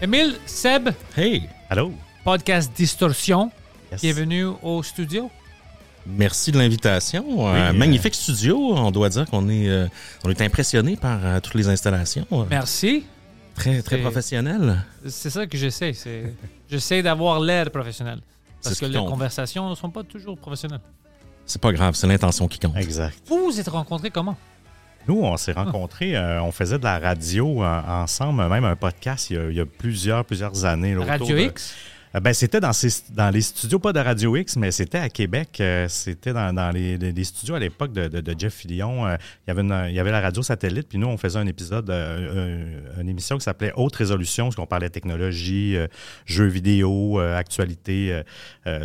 Émile, Seb, Hey, allô? podcast Distorsion, Yes. bienvenue au studio. Merci de l'invitation. Euh, euh, magnifique studio. On doit dire qu'on est, euh, on est impressionné par euh, toutes les installations. Merci. Très, très professionnel. C'est ça que j'essaie. c'est- J'essaie d'avoir l'air professionnel. Parce ce que les compte. conversations ne sont pas toujours professionnelles. C'est pas grave, c'est l'intention qui compte. Exact. Vous vous êtes rencontrés comment? Nous, on s'est rencontrés, euh, on faisait de la radio euh, ensemble, même un podcast il y a, il y a plusieurs, plusieurs années. là, Radio de- X? Euh, ben, c'était dans, ces- dans les studios, pas de Radio X, mais c'était à Québec. euh, c'était dans, dans les, les- studios à l'époque de, de- de Jeff Fillion. Euh, il, y avait une- il y avait la radio satellite, puis nous, on faisait un épisode, euh, un- une émission qui s'appelait Haute Résolution, parce qu'on parlait technologie, euh, jeux vidéo, euh, actualité,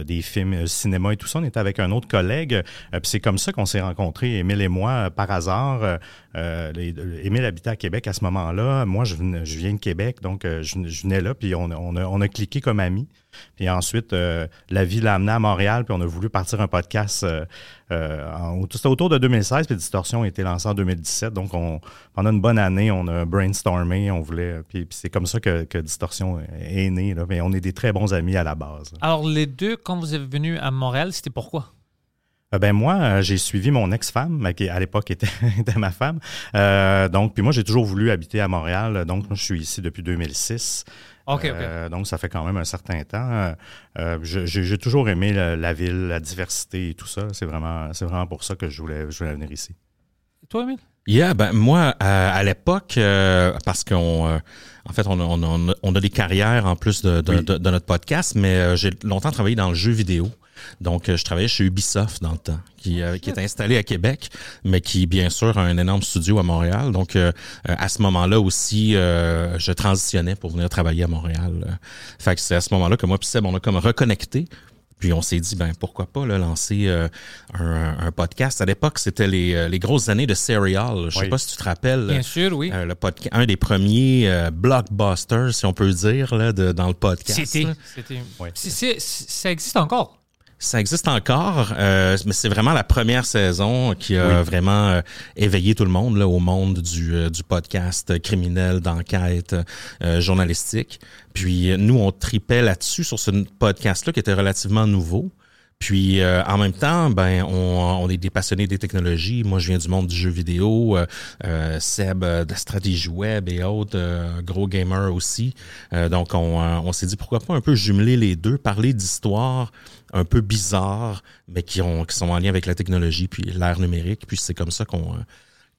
des films, cinéma et tout ça. On était avec un autre collègue. puis c'est comme ça qu'on s'est rencontrés, Émile et moi, par hasard. Euh, euh, Émile habitait à Québec à ce moment-là. Moi, je, viens de Québec, donc euh, je, venais là, puis on, a- on a, on a cliqué comme amis. Puis ensuite, euh, la vie l'a amené à Montréal, puis on a voulu partir un podcast. C'était autour de 2016, puis Distorsion a été lancé en 2017. Donc, on, pendant une bonne année, on a brainstormé, on voulait. Puis, puis c'est comme ça que, que Distorsion est né. Là, mais on est des très bons amis à la base. Alors, les deux, quand vous êtes venus à Montréal, c'était pourquoi? Euh, Ben moi, euh, j'ai suivi mon ex-femme, qui à l'époque était, était ma femme. Euh, donc, puis moi, j'ai toujours voulu habiter à Montréal. Donc, moi, je suis ici depuis 2006. OK, OK. Euh, donc, ça fait quand même un certain temps. Euh, j'ai toujours aimé la, la ville, la diversité et tout ça. C'est vraiment, c'est vraiment pour ça que je voulais, je voulais venir ici. Et toi, Émile? Yeah, ben moi, euh, à l'époque, euh, parce qu'on, euh, en fait, on a, on, a, on a- on a des carrières en plus de, de, Oui. de- de notre podcast, mais euh, j'ai longtemps travaillé dans le jeu vidéo. Donc, euh, je travaillais chez Ubisoft dans le temps, qui, euh, qui est installé à Québec, mais qui, bien sûr, a un énorme studio à Montréal. Donc, euh, euh, à ce moment-là aussi, euh, je transitionnais pour venir travailler à Montréal. Fait que c'est à ce moment-là que moi et Seb, on a comme reconnecté. Puis on s'est dit, ben pourquoi pas là, lancer euh, un, un podcast. À l'époque, c'était les, les grosses années de Serial. Je sais Oui. pas si tu te rappelles. Bien sûr, oui. Euh, le podca- un des premiers euh, blockbusters, si on peut dire, là, de, dans le podcast. C'était. Ouais. ça existe encore. Ça existe encore, euh, mais c'est vraiment la première saison qui a vraiment euh, éveillé tout le monde là, au monde du, euh, du podcast criminel, d'enquête euh, journalistique. Puis nous, on tripait là-dessus sur ce podcast-là qui était relativement nouveau. Puis euh, en même temps, ben on, on est des passionnés des technologies. Moi, je viens du monde du jeu vidéo. Euh, Seb euh, de stratégie web et autres, euh, gros gamer aussi. Euh, donc on, on s'est dit pourquoi pas un peu jumeler les deux, parler d'histoires un peu bizarres, mais qui ont qui sont en lien avec la technologie puis l'ère numérique. Puis c'est comme ça qu'on euh,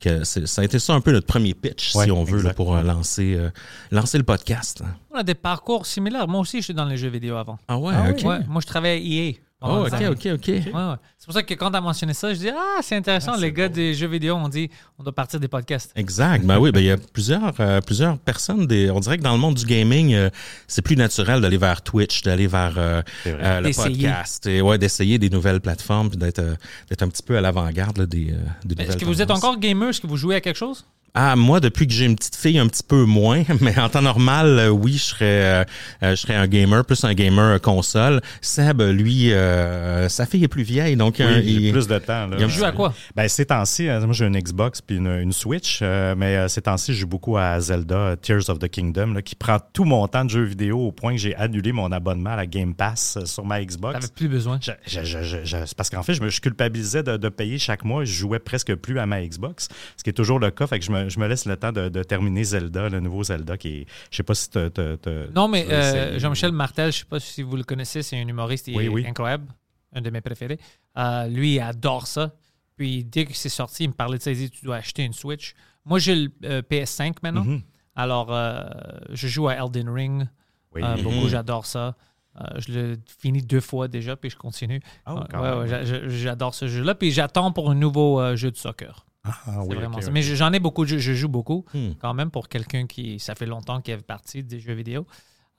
que c'est- ça a été ça un peu notre premier pitch, Ouais, si on veut, là, pour euh, lancer euh, lancer le podcast. On a des parcours similaires. Moi aussi, j'étais dans les jeux vidéo avant. Ah ouais, Ah ok. Ouais, moi, je travaillais à EA. Oh, ok, ok, ok. Ouais, ouais. C'est pour ça que quand tu as mentionné ça, je dis Ah, c'est intéressant. Ah, les gars beau. des jeux vidéo ont dit on doit partir des podcasts. Exact. Ben oui, ben il y a plusieurs euh, plusieurs personnes. Des, on dirait que dans le monde du gaming, euh, c'est plus naturel d'aller vers Twitch, d'aller vers euh, le podcast, et ouais, d'essayer des nouvelles plateformes, puis d'être d'être un petit peu à l'avant-garde des, des Est-ce que vous êtes encore gamer? Est-ce que vous jouez à quelque chose? Ah, moi, depuis que j'ai une petite fille, un petit peu moins, mais en temps normal, euh, oui, je serais, euh, euh, je serais un gamer, plus un gamer console. Seb, lui, euh, sa fille est plus vieille, donc Oui, euh, j'ai il- plus de temps. Là. il a- joues à quoi? Ben, ces temps-ci, moi j'ai une Xbox puis une, une Switch, euh, mais ces temps-ci, je joue beaucoup à Zelda Tears of the Kingdom, là, qui prend tout mon temps de jeux vidéo au point que j'ai annulé mon abonnement à la Game Pass sur ma Xbox. T'avais plus besoin. Je- je- je- je- je- c'est parce qu'en fait, je me je culpabilisais de, de payer chaque mois. Je jouais presque plus à ma Xbox, ce qui est toujours le cas. Fait que je me, je me laisse le temps de, de terminer Zelda, le nouveau Zelda, qui est. Je sais pas si t'as- Non, mais tu euh. Jean-Michel Martel, je sais pas si vous le connaissez, c'est un humoriste, il Oui, est oui. incroyable, un de mes préférés. Euh, lui, il adore ça. Puis dès que c'est sorti, il me parlait de ça, il dit tu dois acheter une Switch. Moi, j'ai le euh, PS5 maintenant. Mhm. Alors, euh, je joue à Elden Ring. Oui. Euh, beaucoup, Mhm. j'adore ça. Euh, je l'ai fini deux fois déjà, puis je continue. Oh, Ouais, ouais, j'adore ce jeu-là. Puis j'attends pour un nouveau euh, jeu de soccer. Ah, C'est oui, vraiment ça. Mais j'en ai beaucoup, je, je joue beaucoup Hmm. quand même pour quelqu'un qui, ça fait longtemps qu'il est parti des jeux vidéo.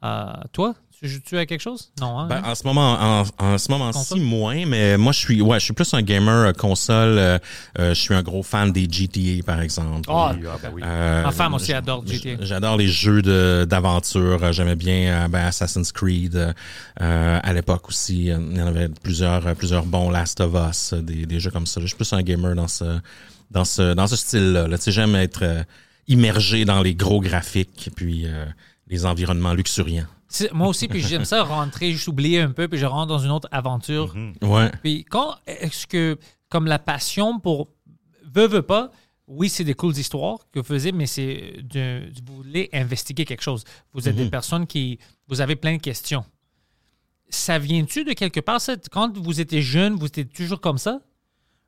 Euh, toi, tu joues-tu à quelque chose? Non, hein? Ben, en ce moment, en, en ce moment-ci, moins, mais moi, je suis, ouais, je suis plus un gamer euh, console. euh, euh, je suis un gros fan des GTA, par exemple. Ah, Oui, ah, ben oui. Euh, Ma femme aussi adore GTA. J'adore les jeux de- d'aventure. J'aimais bien ben, Assassin's Creed à l'époque aussi. Il y en avait plusieurs, plusieurs bons Last of Us, des, des jeux comme ça. Je suis plus un gamer dans ce, dans ce, dans ce style-là. là. J'aime être euh, immergé dans les gros graphiques puis euh, les environnements luxuriants. Moi aussi, puis j'aime ça rentrer, juste oublier un peu, puis je rentre dans une autre aventure. Mhm. Ouais. Puis quand est-ce que, comme la passion pour veut, veut pas, oui, c'est des cool histoires que vous faisiez, mais c'est de, vous voulez investiguer quelque chose. Vous êtes des personnes qui, vous avez plein de questions. Ça vient-tu de quelque part? ça? Quand vous étiez jeune, vous étiez toujours comme ça?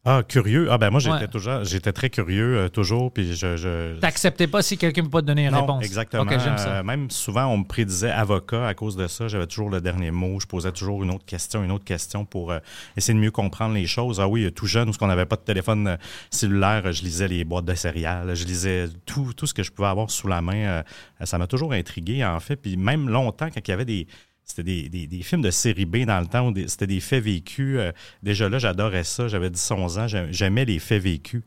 Ah, curieux. Ah, ben moi, j'étais Ouais. toujours, j'étais très curieux, euh, toujours, puis je. je T'acceptais pas si quelqu'un ne peut pas te donner une non, réponse? exactement. Ça. Euh, même souvent, on me prédisait avocat à cause de ça. J'avais toujours le dernier mot. Je posais toujours une autre question, une autre question pour euh, essayer de mieux comprendre les choses. Ah oui, tout jeune, parce qu'on n'avait pas de téléphone cellulaire, je lisais les boîtes de céréales, je lisais tout, tout ce que je pouvais avoir sous la main. Ça m'a toujours intrigué, en fait. Puis même longtemps, quand il y avait des. C'était des, des- des films de série B dans le temps, c'était des faits vécus. euh, déjà là, j'adorais ça. J'avais 10-11 ans, j'ai- j'aimais les faits vécus.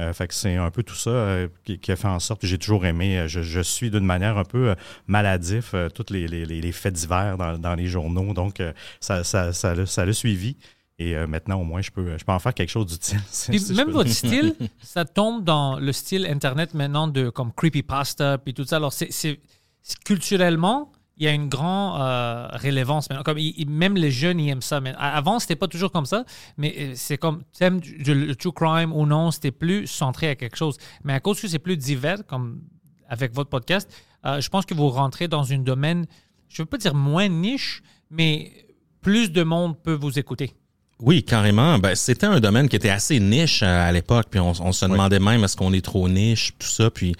Euh, fait que c'est un peu tout ça euh, qui, qui a fait en sorte que j'ai toujours aimé. Je, je suis d'une manière un peu maladif tous les, les- les- faits divers dans, dans les journaux. Donc, ça, ça, ça, l'a, ça suivi. Et maintenant, au moins, je peux, je peux en faire quelque chose d'utile. Puis si même votre style, ça tombe dans le style Internet maintenant de comme creepypasta puis tout ça. Alors, c'est- culturellement, il y a une grande euh, maintenant. Comme, il- même les jeunes, ils aiment ça. Mais avant, c'était pas toujours comme ça. Mais euh, c'est comme, du- le true crime ou non, c'était plus centré à quelque chose. Mais à cause que c'est plus divers, comme avec votre podcast, euh, je pense que vous rentrez dans un domaine, je veux pas dire moins niche, mais plus de monde peut vous écouter. Oui, carrément. Ben, c'était un domaine qui était assez niche à, à l'époque, puis on, on se demandait même est-ce qu'on est trop niche, tout ça. Puis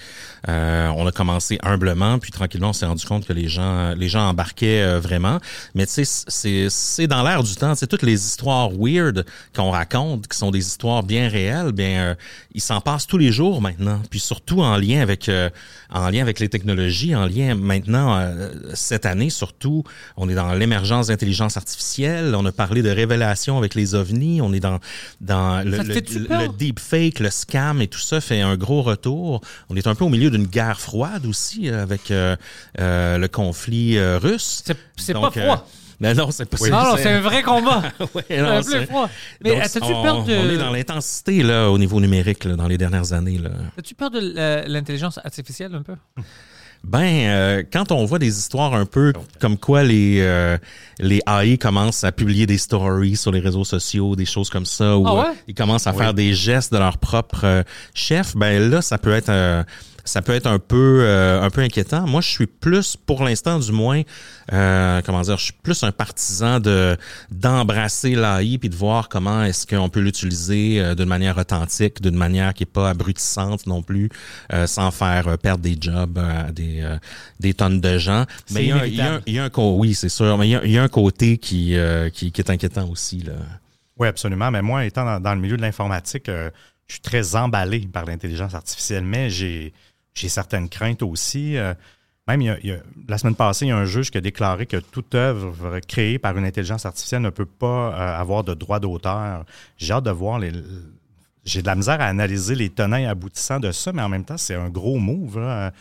euh, on a commencé humblement, puis tranquillement on s'est rendu compte que les gens, les gens embarquaient euh, vraiment. Mais tu sais, c'est c'est dans l'air du temps. C'est toutes les histoires weird qu'on raconte, qui sont des histoires bien réelles. Bien, euh, ils s'en passent tous les jours maintenant. Puis surtout en lien avec euh, en lien avec les technologies, en lien maintenant euh, cette année surtout, on est dans l'émergence d'intelligence artificielle. On a parlé de révélations avec les ovnis. On est dans dans le, le, le- peur? le deepfake, le scam et tout ça fait un gros retour. On est un peu au milieu d'une guerre froide aussi euh, avec euh, euh, le conflit euh, russe. C'est, c'est pas euh, froid. ben non, c'est pas non, non, c'est un vrai combat. Ouais, C'est non, un peu c'est- froid. Mais Donc, as-tu on, peur de. on est dans l'intensité là au niveau numérique là, dans les dernières années là. As-tu peur de l'intelligence artificielle un peu? Ben, euh, quand on voit des histoires un peu comme quoi les euh, les AI commencent à publier des stories sur les réseaux sociaux, des choses comme ça, où Ah ouais? euh, ils commencent à faire des gestes de leur propre euh, chef, ben là, ça peut être euh, ça peut être un peu euh, un peu inquiétant. Moi, je suis plus, pour l'instant du moins, euh, comment dire, je suis plus un partisan de d'embrasser l'AI puis de voir comment est-ce qu'on peut l'utiliser euh, d'une manière authentique, d'une manière qui est pas abrutissante non plus, euh, sans faire euh, perdre des jobs à des euh, des tonnes de gens. Mais il y, a, un- il y a un- il y a un oui, c'est sûr, mais il y a, il y a un côté qui, euh, qui qui est inquiétant aussi là. Oui, absolument. Mais moi, étant dans, dans le milieu de l'informatique, euh, je suis très emballé par l'intelligence artificielle, mais j'ai, j'ai certaines craintes aussi. Euh, même, il y a- il y a- la semaine passée, il y a un juge qui a déclaré que toute œuvre créée par une intelligence artificielle ne peut pas euh, avoir de droit d'auteur. J'ai hâte de voir les, j'ai de la misère à analyser les tenants et aboutissants de ça, mais en même temps, c'est un gros move là,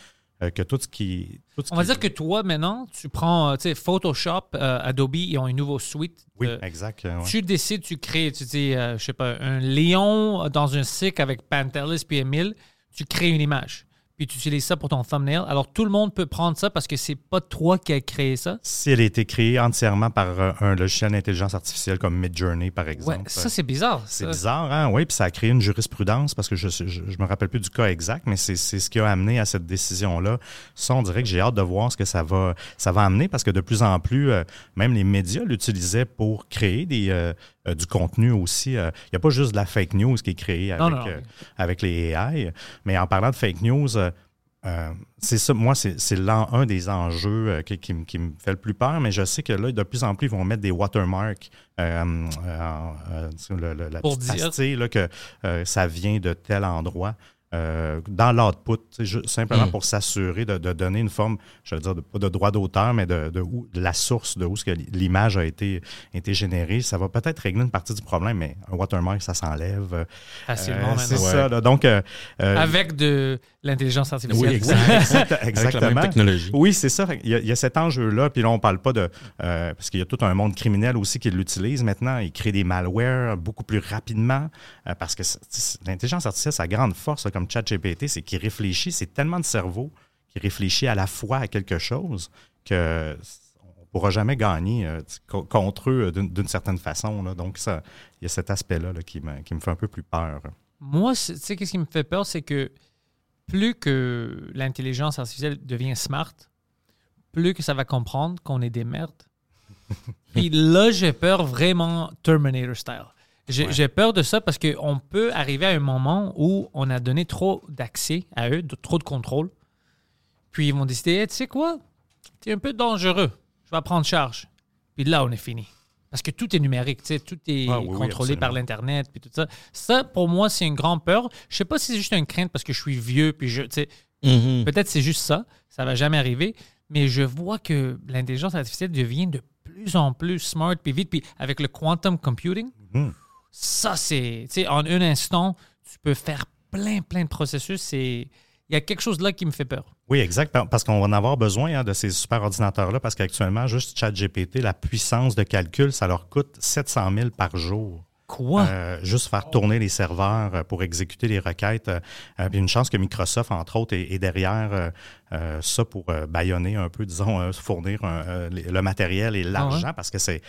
euh, que tout ce qui. tout ce On va dire que toi, maintenant, tu prends tu sais, Photoshop, Adobe, ils ont une nouveau suite. Oui, exact. ouais. Tu décides, tu crées, tu dis, je sais pas, un lion dans un cycle avec Pantelis puis Emile, tu crées une image. Puis tu utilises ça pour ton thumbnail. Alors tout le monde peut prendre ça parce que c'est pas toi qui as créé ça. Si elle a été créée entièrement par euh, un logiciel d'intelligence artificielle comme Midjourney, par Ouais, exemple. ça c'est bizarre. C'est bizarre, hein? Oui, puis ça a créé une jurisprudence parce que je je, je me rappelle plus du cas exact, mais c'est c'est ce qui a amené à cette décision-là. Ça, on dirait que j'ai hâte de voir ce que ça va, ça va amener parce que de plus en plus, euh, même les médias l'utilisaient pour créer des, euh, euh, du contenu aussi. Euh, Il n'y a pas juste de la fake news qui est créée avec, Non, non, non. euh, avec les AI, mais en parlant de fake news, c'est ça, moi, c'est un des enjeux qui, qui me- qui me fait le plus peur, mais je sais que là, de plus en plus, ils vont mettre des watermarks, le- le- la Pour petite dire. pastille, là, que ça vient de tel endroit. Euh, dans l'output, simplement Mm. pour s'assurer de, de donner une forme, je veux dire, de, pas de droit d'auteur, mais de, de, où, de la source de où ce que l'image a été, été générée. Ça va peut-être régler une partie du problème, mais un watermark, ça s'enlève. euh, Facilement c'est maintenant. ça. là. donc, euh, euh, Avec de l'intelligence artificielle. Oui, exact. exact- Avec la exactement. même technologie. Oui, c'est ça. Y, a, il y a cet enjeu-là. Puis là, on parle pas de. euh, parce qu'il y a tout un monde criminel aussi qui l'utilise maintenant. Ils créent des malwares beaucoup plus rapidement. euh, parce que l'intelligence artificielle, sa grande force, comme ChatGPT, c'est qu'il réfléchit. C'est tellement de cerveau qui réfléchit à la fois à quelque chose que pourra jamais gagner euh, co- contre eux d'une certaine façon. là. Donc, ça, il y a cet aspect-là là, qui, me, qui me fait un peu plus peur. Moi, tu sais, qu'est-ce qui me fait peur, c'est que plus que l'intelligence artificielle devient smart, plus que ça va comprendre qu'on est des merdes. Puis là, j'ai peur vraiment Terminator style. J'ai Ouais. peur de ça parce qu'on peut arriver à un moment où on a donné trop d'accès à eux, de- trop de contrôle. Puis ils vont décider, Hey, tu sais quoi, tu es un peu dangereux, je vais prendre charge. Puis là, on est fini. Parce que tout est numérique, tu sais, tout est Ah oui, oui, contrôlé par l'Internet, puis tout ça. Ça, pour moi, c'est une grande peur. Je sais pas si c'est juste une crainte parce que je suis vieux, puis je, tu sais, Mhm. peut-être c'est juste ça, ça va jamais arriver, mais je vois que l'intelligence artificielle devient de plus en plus smart, puis vite, puis avec le quantum computing, Mhm. ça, c'est, tu sais, en un instant, tu peux faire plein, plein de processus. C'est, il y a quelque chose là qui me fait peur. Oui, exact. par- Parce qu'on va en avoir besoin hein, de ces super ordinateurs-là, parce qu'actuellement, juste ChatGPT, la puissance de calcul, ça leur coûte 700 000 par jour. Quoi? Euh, juste faire tourner les serveurs euh, pour exécuter les requêtes. euh, euh, puis une chance que Microsoft, entre autres, est, est derrière euh, ça pour bâillonner un peu, disons, fournir un, le matériel et l'argent, parce que c'est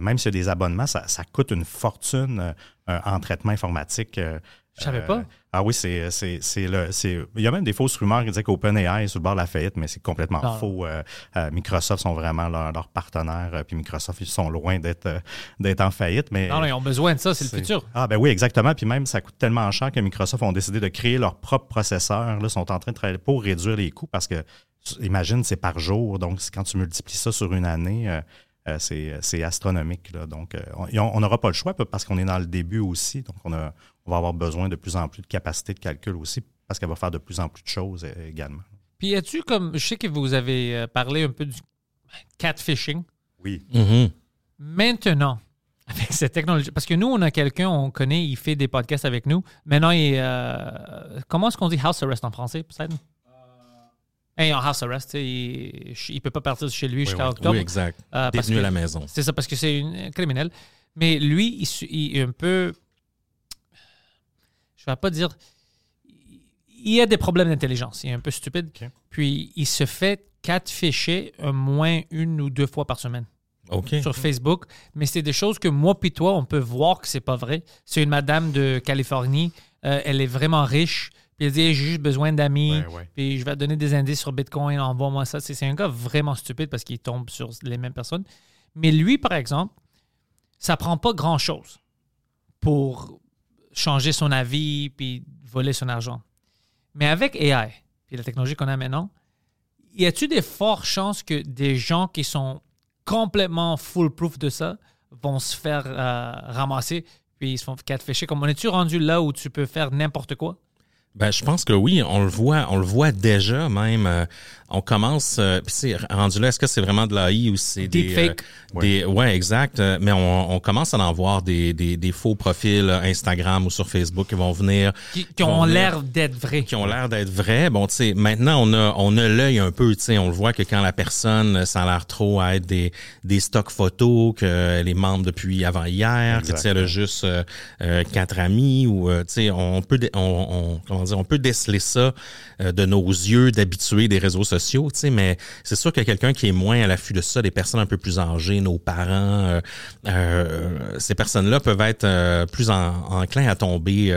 même s'il y a des abonnements, ça, ça coûte une fortune en traitement informatique. Euh, Je savais euh, pas. Ah oui, c'est c'est c'est le c'est il y a même des fausses rumeurs qui disaient qu'OpenAI est sur le bord de la faillite, mais c'est complètement Non. faux. Euh, euh, Microsoft sont vraiment leurs partenaires, euh, puis Microsoft ils sont loin d'être euh, d'être en faillite, mais non, non, ils ont besoin de ça, c'est le futur. ah ben oui, exactement. Puis même, ça coûte tellement cher que Microsoft ont décidé de créer leur propre processeur. Là, sont en train de travailler pour réduire les coûts parce que, imagine, c'est par jour. Donc, quand tu multiplies ça sur une année, euh, euh, c'est c'est astronomique. là. Donc, euh, on- n'aura pas le choix parce qu'on est dans le début aussi. Donc, on, a, va avoir besoin de plus en plus de capacité de calcul aussi parce qu'elle va faire de plus en plus de choses euh, également. Puis, as-tu comme. Je sais que vous avez euh, parlé un peu du catfishing. Oui. Mhm. Maintenant, avec cette technologie, parce que nous, on a quelqu'un, on connaît, il fait des podcasts avec nous. Maintenant, il est, euh, comment est-ce qu'on dit house arrest en français, Poseidon? Hey, en house arrest, il, il peut pas partir de chez lui jusqu'à oui. octobre. Oui, exact. Euh, parce Détenu que- à la maison. C'est ça, parce que c'est une criminel. Mais lui, il, il est un peu. Je vais pas dire. Il a des problèmes d'intelligence. Il est un peu stupide. Puis il se fait catfisher au moins une ou deux fois par semaine OK. sur Facebook. Mais c'est des choses que moi puis toi, on peut voir que c'est pas vrai. C'est une madame de Californie. euh, elle est vraiment riche. Puis elle dit J'ai juste besoin d'amis. Ouais, ouais. Puis je vais te donner des indices sur Bitcoin. Envoie-moi ça. C'est c'est un gars vraiment stupide parce qu'il tombe sur les mêmes personnes. Mais lui, par exemple, ça prend pas grand-chose pour changer son avis puis voler son argent. Mais avec AI, puis la technologie qu'on a maintenant, y a-tu des fortes chances que des gens qui sont complètement foolproof de ça vont se faire euh, ramasser puis ils se font catfisher? Comme on est-tu rendu là où tu peux faire n'importe quoi? Ben, je pense que oui, on le voit, on le voit déjà même euh, on commence, euh, puis c'est rendu là, est-ce que c'est vraiment de l'AI ou c'est des, Deepfake. euh, des, ouais, exact. euh, mais on, on commence à en voir des, des, des faux profils euh, Instagram ou sur Facebook qui vont venir, Qui, qui ont l'air d'être vrais. qui ont l'air d'être vrais. Bon, tu sais, maintenant on a on a l'œil un peu, tu sais, on le voit que quand la personne ça a l'air trop à être des des stocks photos qu'elle est membre depuis avant hier, que tu sais elle a juste euh, euh, quatre amis ou euh, tu sais on peut on, on comment dire on peut déceler ça euh, de nos yeux d'habitués des réseaux sociaux, tu sais, mais c'est sûr que quelqu'un qui est moins à l'affût de ça, des personnes un peu plus âgées, nos parents, euh, euh, ces personnes-là peuvent être euh, plus en, enclins à tomber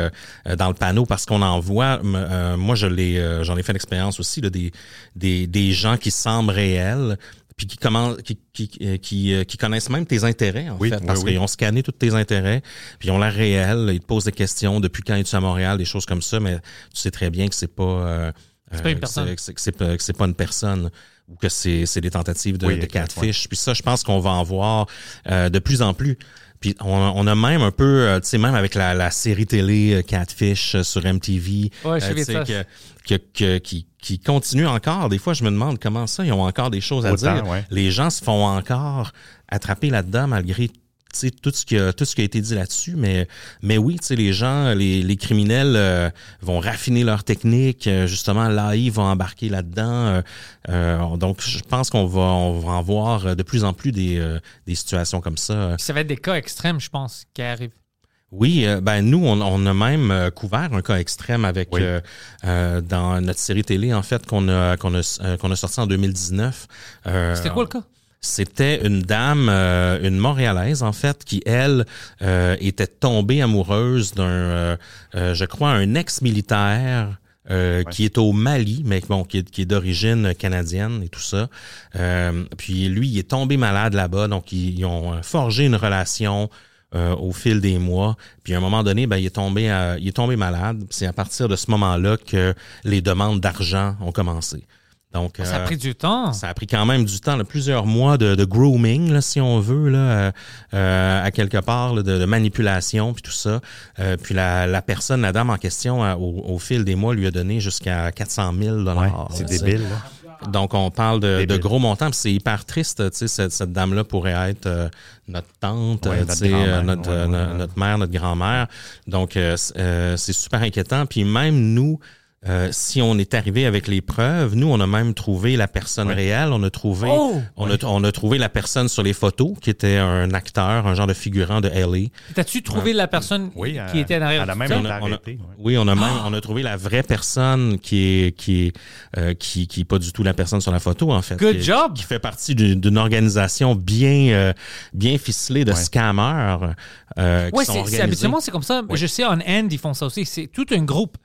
dans le panneau parce qu'on en voit. moi, je l'ai, j'en ai fait l'expérience aussi là, des, des des gens qui semblent réels puis qui commencent, qui, qui, qui, qui connaissent même tes intérêts, en Oui, fait, parce oui. qu'ils ont scanné tous tes intérêts, puis ils ont l'air réels, ils te posent des questions depuis quand es-tu à Montréal, des choses comme ça, mais tu sais très bien que c'est pas, euh, C'est pas une euh, que personne. c'est- que c'est- pas, que c'est pas une personne ou que c'est c'est des tentatives de, Oui, de catfish. Puis ça, je pense qu'on va en voir euh, de plus en plus. Puis on, a- on a même un peu, euh, tu sais, même avec la, la série télé euh, Catfish euh, sur MTV, Ouais, je euh, que, que, que- qui, qui continue encore. Des fois, je me demande comment ça, ils ont encore des choses à Autant, dire. ouais. Les gens se font encore attraper là-dedans malgré tout ce qui a tout ce qui a été dit là-dessus mais mais oui tu sais les gens les, les criminels euh, vont raffiner leur technique euh, justement l'AI va embarquer là-dedans euh, euh, donc je pense qu'on va on va en voir de plus en plus des euh, des situations comme ça Ça va être des cas extrêmes, je pense, qui arrivent. oui, euh, ben nous, on, on a même couvert un cas extrême avec Oui. euh, euh, dans notre série télé en fait qu'on a qu'on a euh, qu'on a sorti en 2019. Euh, C'était quoi le cas? C'était une dame, euh, une Montréalaise en fait, qui elle euh, était tombée amoureuse d'un, euh, je crois, un ex-militaire. euh, qui est au Mali, mais bon, qui est, qui est d'origine canadienne et tout ça. Euh, puis lui, il est tombé malade là-bas, donc ils, ils ont forgé une relation euh, au fil des mois. Puis à un moment donné, ben, il est tombé, à- il est tombé malade. C'est à partir de ce moment-là que les demandes d'argent ont commencé. Donc, Ça a euh, pris du temps. ça a pris quand même du temps, là, plusieurs mois de, de grooming, là, si on veut, là, euh, euh, à quelque part, là, de, de manipulation, puis tout ça. Euh, puis la, la personne, la dame en question, euh, au, au fil des mois, lui a donné jusqu'à 400 000 Ouais, dollars. c'est débile. là. Donc, on parle de, de gros montants, puis c'est hyper triste. Tu sais, cette, cette dame-là pourrait être euh, notre tante, Ouais, notre tu sais, grand-mère, euh, notre, ouais, ouais, no- ouais. notre mère, notre grand-mère. Donc, euh, euh, c'est super inquiétant. Puis même nous, euh, si on est arrivé avec les preuves, nous, on a même trouvé la personne réelle. On a trouvé, Oh! on, a, on a trouvé la personne sur les photos qui était un acteur, un genre de figurant de LA. T'as-tu trouvé la personne Oui, qui euh, était en arrière elle a de même On a- on. Oui, on a même on a trouvé la vraie personne qui est qui est euh, qui qui est pas du tout la personne sur la photo en fait. Good qui, job! Qui fait partie d'une d'une organisation bien euh, bien ficelée de Ouais. scammers euh, qui Ouais, sont c'est- habituellement c'est comme ça. Je sais en End ils font ça aussi. C'est tout un groupe.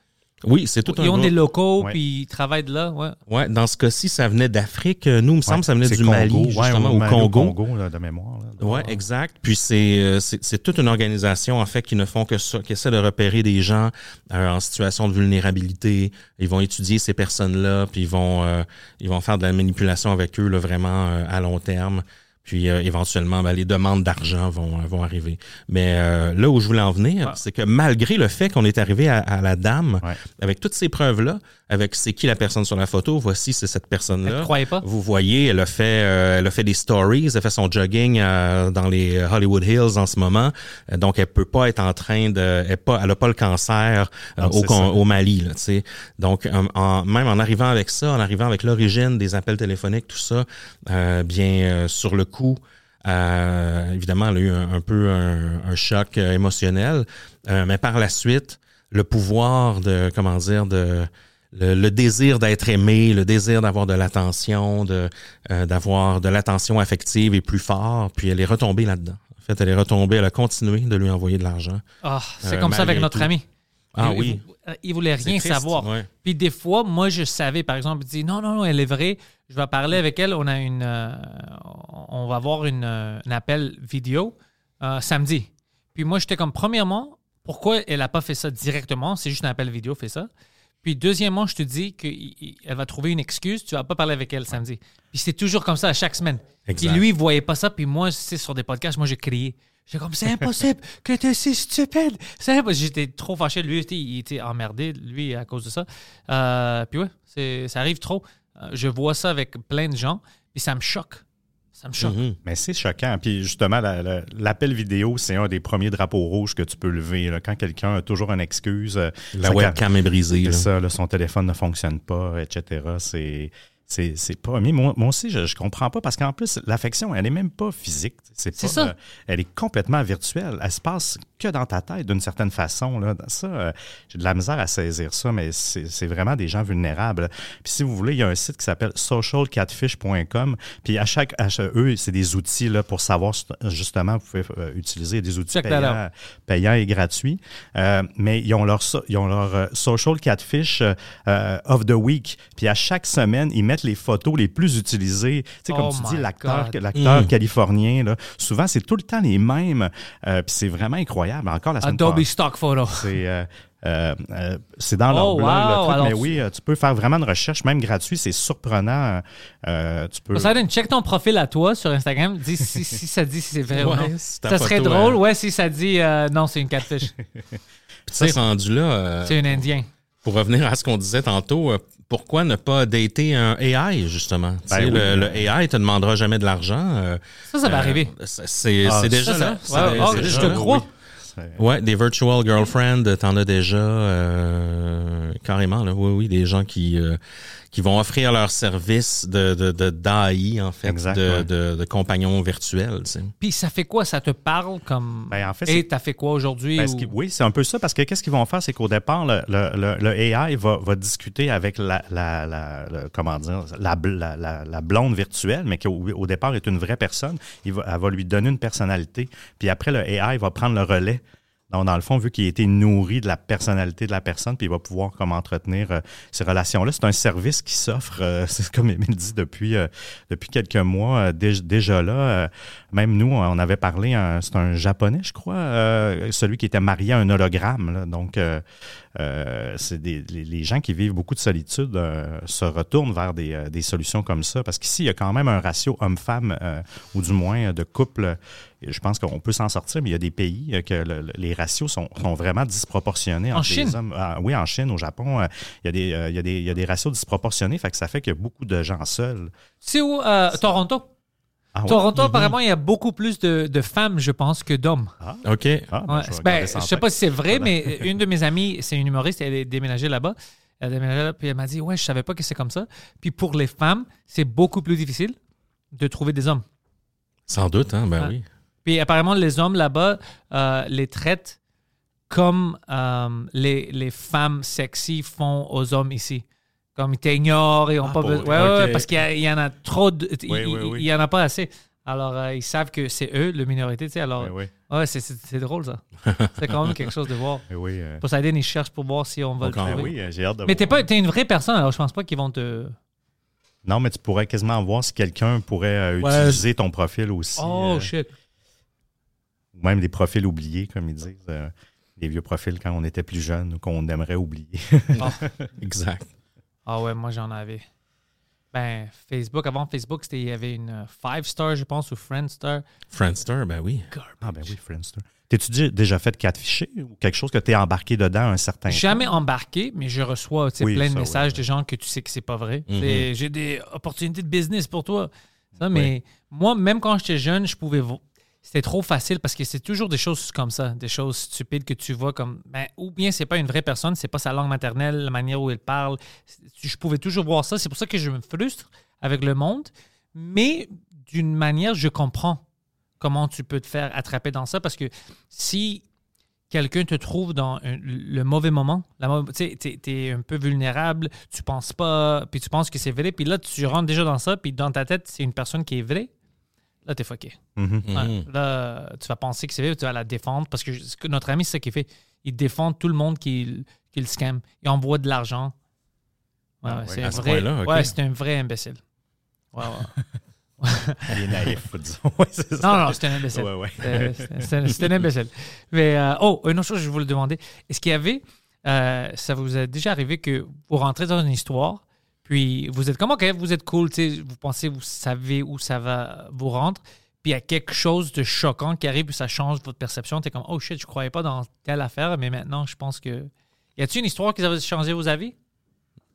Oui, c'est tout un Ils ont groupe. des locaux Ouais. puis ils travaillent de là. Ouais. Ouais, dans ce cas-ci, ça venait d'Afrique. Nous, il me semble Ouais, que ça venait du Congo. Mali, Ouais, justement, au Mali, Congo. là, de mémoire. là. Ouais, exact. Puis c'est euh, c'est c'est toute une organisation en fait qui ne font que ça, qui essaie de repérer des gens euh, en situation de vulnérabilité. Ils vont étudier ces personnes-là, puis ils vont euh, ils vont faire de la manipulation avec eux là, vraiment euh, à long terme. Puis euh, éventuellement, ben, les demandes d'argent vont vont arriver. Mais euh, là où je voulais en venir, Ah. c'est que malgré le fait qu'on est arrivé à, à la dame Ouais. avec toutes ces preuves là, avec c'est qui la personne sur la photo, voici c'est cette personne Elle là. te croyait pas? Vous voyez, elle a fait, euh, elle a fait des stories, elle fait son jogging euh, dans les Hollywood Hills en ce moment. Euh, donc, elle peut pas être en train de, elle, pas, elle a pas le cancer Non, au, Mali, là, tu sais. Donc, en- même en arrivant avec ça, en arrivant avec l'origine des appels téléphoniques, tout ça, bien sur le coup. euh, évidemment, elle a eu un, un peu un, un choc émotionnel, Euh, mais par la suite, le pouvoir de, comment dire, de le, le désir d'être aimé, le désir d'avoir de l'attention, de euh, d'avoir de l'attention affective est plus fort. Puis elle est retombée là-dedans. En fait, elle est retombée, elle a continué de lui envoyer de l'argent. Ah, c'est Euh, comme ça avec notre tout. ami. Ah il, oui. Il, il voulait rien triste, savoir. ouais. Puis des fois, moi, je savais, par exemple, il dit non, non, non, elle est vraie. Je vais parler avec elle. On a une, euh, on va avoir une, euh, un appel vidéo euh, samedi. Puis moi, j'étais comme, premièrement, pourquoi elle n'a pas fait ça directement? C'est juste un appel vidéo, fait ça. Puis deuxièmement, je te dis qu'elle va trouver une excuse. Tu vas pas parler avec elle samedi. Puis c'est toujours comme ça à chaque semaine. Exact. Puis lui, il voyait pas ça. Puis moi, c'est sur des podcasts, moi, j'ai crié. J'étais comme, c'est impossible que tu es si stupide. C'est impossible. J'étais trop fâché. Lui, il était- emmerdé, lui, à cause de ça. Euh, puis ouais, ça arrive trop. Euh, je vois ça avec plein de gens, puis ça me choque. Ça me choque. Mhm. Mais c'est choquant. Puis justement, la- la- l'appel vidéo, c'est un des premiers drapeaux rouges que tu peux lever. là. Quand quelqu'un a toujours une excuse. euh, La ça- webcam est brisée. C'est là. ça, là, son téléphone ne fonctionne pas, etc. C'est. C'est, c'est pas. Mais moi, moi aussi, je, je comprends pas parce qu'en plus, l'affection, elle est même pas physique. C'est, ça. euh, elle est complètement virtuelle. Elle se passe que dans ta tête d'une certaine façon. Là. Ça, euh, j'ai de la misère à saisir ça, mais c'est, vraiment des gens vulnérables. Puis si vous voulez, il y a un site qui s'appelle socialcatfish.com. Puis à chaque, à chaque- eux, c'est des outils là, pour savoir justement, vous pouvez euh, utiliser des outils payants, payants et gratuits. Mais ils ont leur, ils ont leur social catfish of the week. Puis à chaque semaine, ils mettent les photos les plus utilisées. Tu sais, comme Oh tu dis, l'acteur, God. l'acteur Mm. californien, là, souvent, c'est tout le temps les mêmes. Euh, puis c'est vraiment incroyable. Encore la semaine Adobe Stock Photo. c'est euh, euh, euh, c'est dans leur Oh, blog, wow. le truc, Alors, mais oui, euh, tu peux faire vraiment une recherche, même gratuit, c'est surprenant. Euh, tu peux. Poseidon, check ton profil à toi sur Instagram. Dis si, si ça dit si c'est vrai ou non. Ça serait drôle, ouais, si ça dit euh, non, c'est une catfish. Puis tu sais, rendu là, euh, c'est un Indien. pour revenir à ce qu'on disait tantôt, euh, pourquoi ne pas dater un AI, justement? Tu sais, Ben oui. le, le AI te demandera jamais de l'argent. euh, Ça, ça va euh, arriver. c'est c'est Ah, déjà ça, là. ça- ouais, C'est- oh, c'est je déjà te là, crois. oui. Ouais, des virtual girlfriends, t'en as déjà euh, carrément là. Oui, oui, des gens qui euh, qui vont offrir leur service de de de d'AI en fait, Exact, de, ouais. de de compagnons virtuels. tu sais. Puis ça fait quoi? Ça te parle comme. Ben, en fait, Et t'as fait quoi aujourd'hui? Ben, ou- oui, c'est un peu ça, parce que qu'est-ce qu'ils vont faire, c'est qu'au départ, le, le- le- le AI va, va discuter avec la, la, la- comment dire, la, bl- la, la- la blonde virtuelle, mais qui au, au départ est une vraie personne. Il va, elle va lui donner une personnalité, puis après, le AI va prendre le relais. Donc, dans le fond, vu qu'il a été nourri de la personnalité de la personne, puis il va pouvoir comme entretenir euh, ces relations-là. C'est un service qui s'offre, euh, c'est comme Émile dit, depuis, euh, depuis quelques mois. dé- déjà là, même nous, on avait parlé, c'est un japonais, je crois, euh, celui qui était marié à un hologramme. là. Donc, euh, euh, c'est des, les, les gens qui vivent beaucoup de solitude euh, se retournent vers des, euh, des solutions comme ça. Parce qu'ici, il y a quand même un ratio homme-femme, euh, ou du moins de couple. Je pense qu'on peut s'en sortir, mais il y a des pays que le- le- les ratios sont, sont vraiment disproportionnés. En entre les Chine? hommes. Ah, oui, en Chine, au Japon, il, y a des, il, y a des, il y a des ratios disproportionnés. Fait que ça fait qu'il y a beaucoup de gens seuls. C'est où? euh, Toronto? Ah, ouais? Toronto, apparemment, il y a beaucoup plus de, de femmes, je pense, que d'hommes. OK. Ah, ben, Ouais, je ben, je sais pas si c'est vrai, mais une de mes amies, c'est une humoriste, elle est déménagée là-bas. Elle a déménagé là, puis elle m'a dit Ouais, je savais pas que c'est comme ça. Puis pour les femmes, c'est beaucoup plus difficile de trouver des hommes. Sans doute, hein, ben Ouais. oui. Puis apparemment, les hommes là-bas euh, les traitent comme euh, les, les femmes sexy font aux hommes ici. Comme ils t'ignorent, ils ont Ah, pas besoin. Ouais, ouais, ok. parce qu'il y en a trop de. il- Oui, oui, y en a pas assez. Alors, euh, ils savent que c'est eux, le minorité, tu sais. Alors, Oui, ouais, c'est- drôle, ça. c'est quand même quelque chose de voir. oui. oui, euh, Poseidon, ils cherchent pour voir si on va le ben trouver. oui, euh, j'ai hâte de Mais t'es pas, t'es une vraie personne, alors je pense pas qu'ils vont te. Non, mais tu pourrais quasiment voir si quelqu'un pourrait euh, Ouais. utiliser ton profil aussi. Oh euh, shit. ou même des profils oubliés, comme ils disent. euh, des vieux profils quand on était plus jeune ou qu'on aimerait oublier. Exact. Ah ouais, moi j'en avais. Ben, Facebook, avant Facebook, c'était il y avait une 5 star, je pense, ou Friendster. Friendster, ben oui. ah ben oui, Friendster. T'es-tu dé- déjà fait catfisher ou quelque chose que t'es embarqué dedans un certain temps? Jamais embarqué, mais je reçois Oui, plein de messages ouais, de gens que tu sais que c'est pas vrai. Mhm. J'ai des opportunités de business pour toi. Ça, mais moi, même quand j'étais jeune, je pouvais. C'était trop facile parce que c'est toujours des choses comme ça, des choses stupides que tu vois comme. Ben, ou bien c'est pas une vraie personne, c'est pas sa langue maternelle, la manière où elle parle. Je pouvais toujours voir ça. C'est pour ça que je me frustre avec le monde. Mais d'une manière, je comprends comment tu peux te faire attraper dans ça parce que si quelqu'un te trouve dans le mauvais moment, tu t'es un peu vulnérable, tu penses pas, puis tu penses que c'est vrai, puis là, tu rentres déjà dans ça, puis dans ta tête, c'est une personne qui est vraie, là, t'es fucké. Mhm. Ouais. Mhm. Là, tu vas penser que c'est vrai, tu vas la défendre, parce que ce que notre ami, c'est ça qu'il fait. Il défend tout le monde qui, qui le scam. Il envoie de l'argent. Ouais, Ah ouais, c'est un ce vrai, point-là, ok. ouais, c'est un vrai imbécile. Ouais, ouais. Il est naïf, disons. Ouais, c'est ça. Non, non, c'est un imbécile. Ouais, ouais. C'est- c'est- C'est c'est un imbécile. Mais, euh, oh, une autre chose je voulais demander. Est-ce qu'il y avait, euh, ça vous est déjà arrivé que vous rentrez dans une histoire, puis vous êtes comme, OK, vous êtes cool, tu sais, vous pensez, vous savez où ça va vous rendre, puis il y a quelque chose de choquant qui arrive, puis ça change votre perception. Tu es comme, oh shit, je croyais pas dans telle affaire, mais maintenant, je pense que. Y a-t-il une histoire qui a changé vos avis?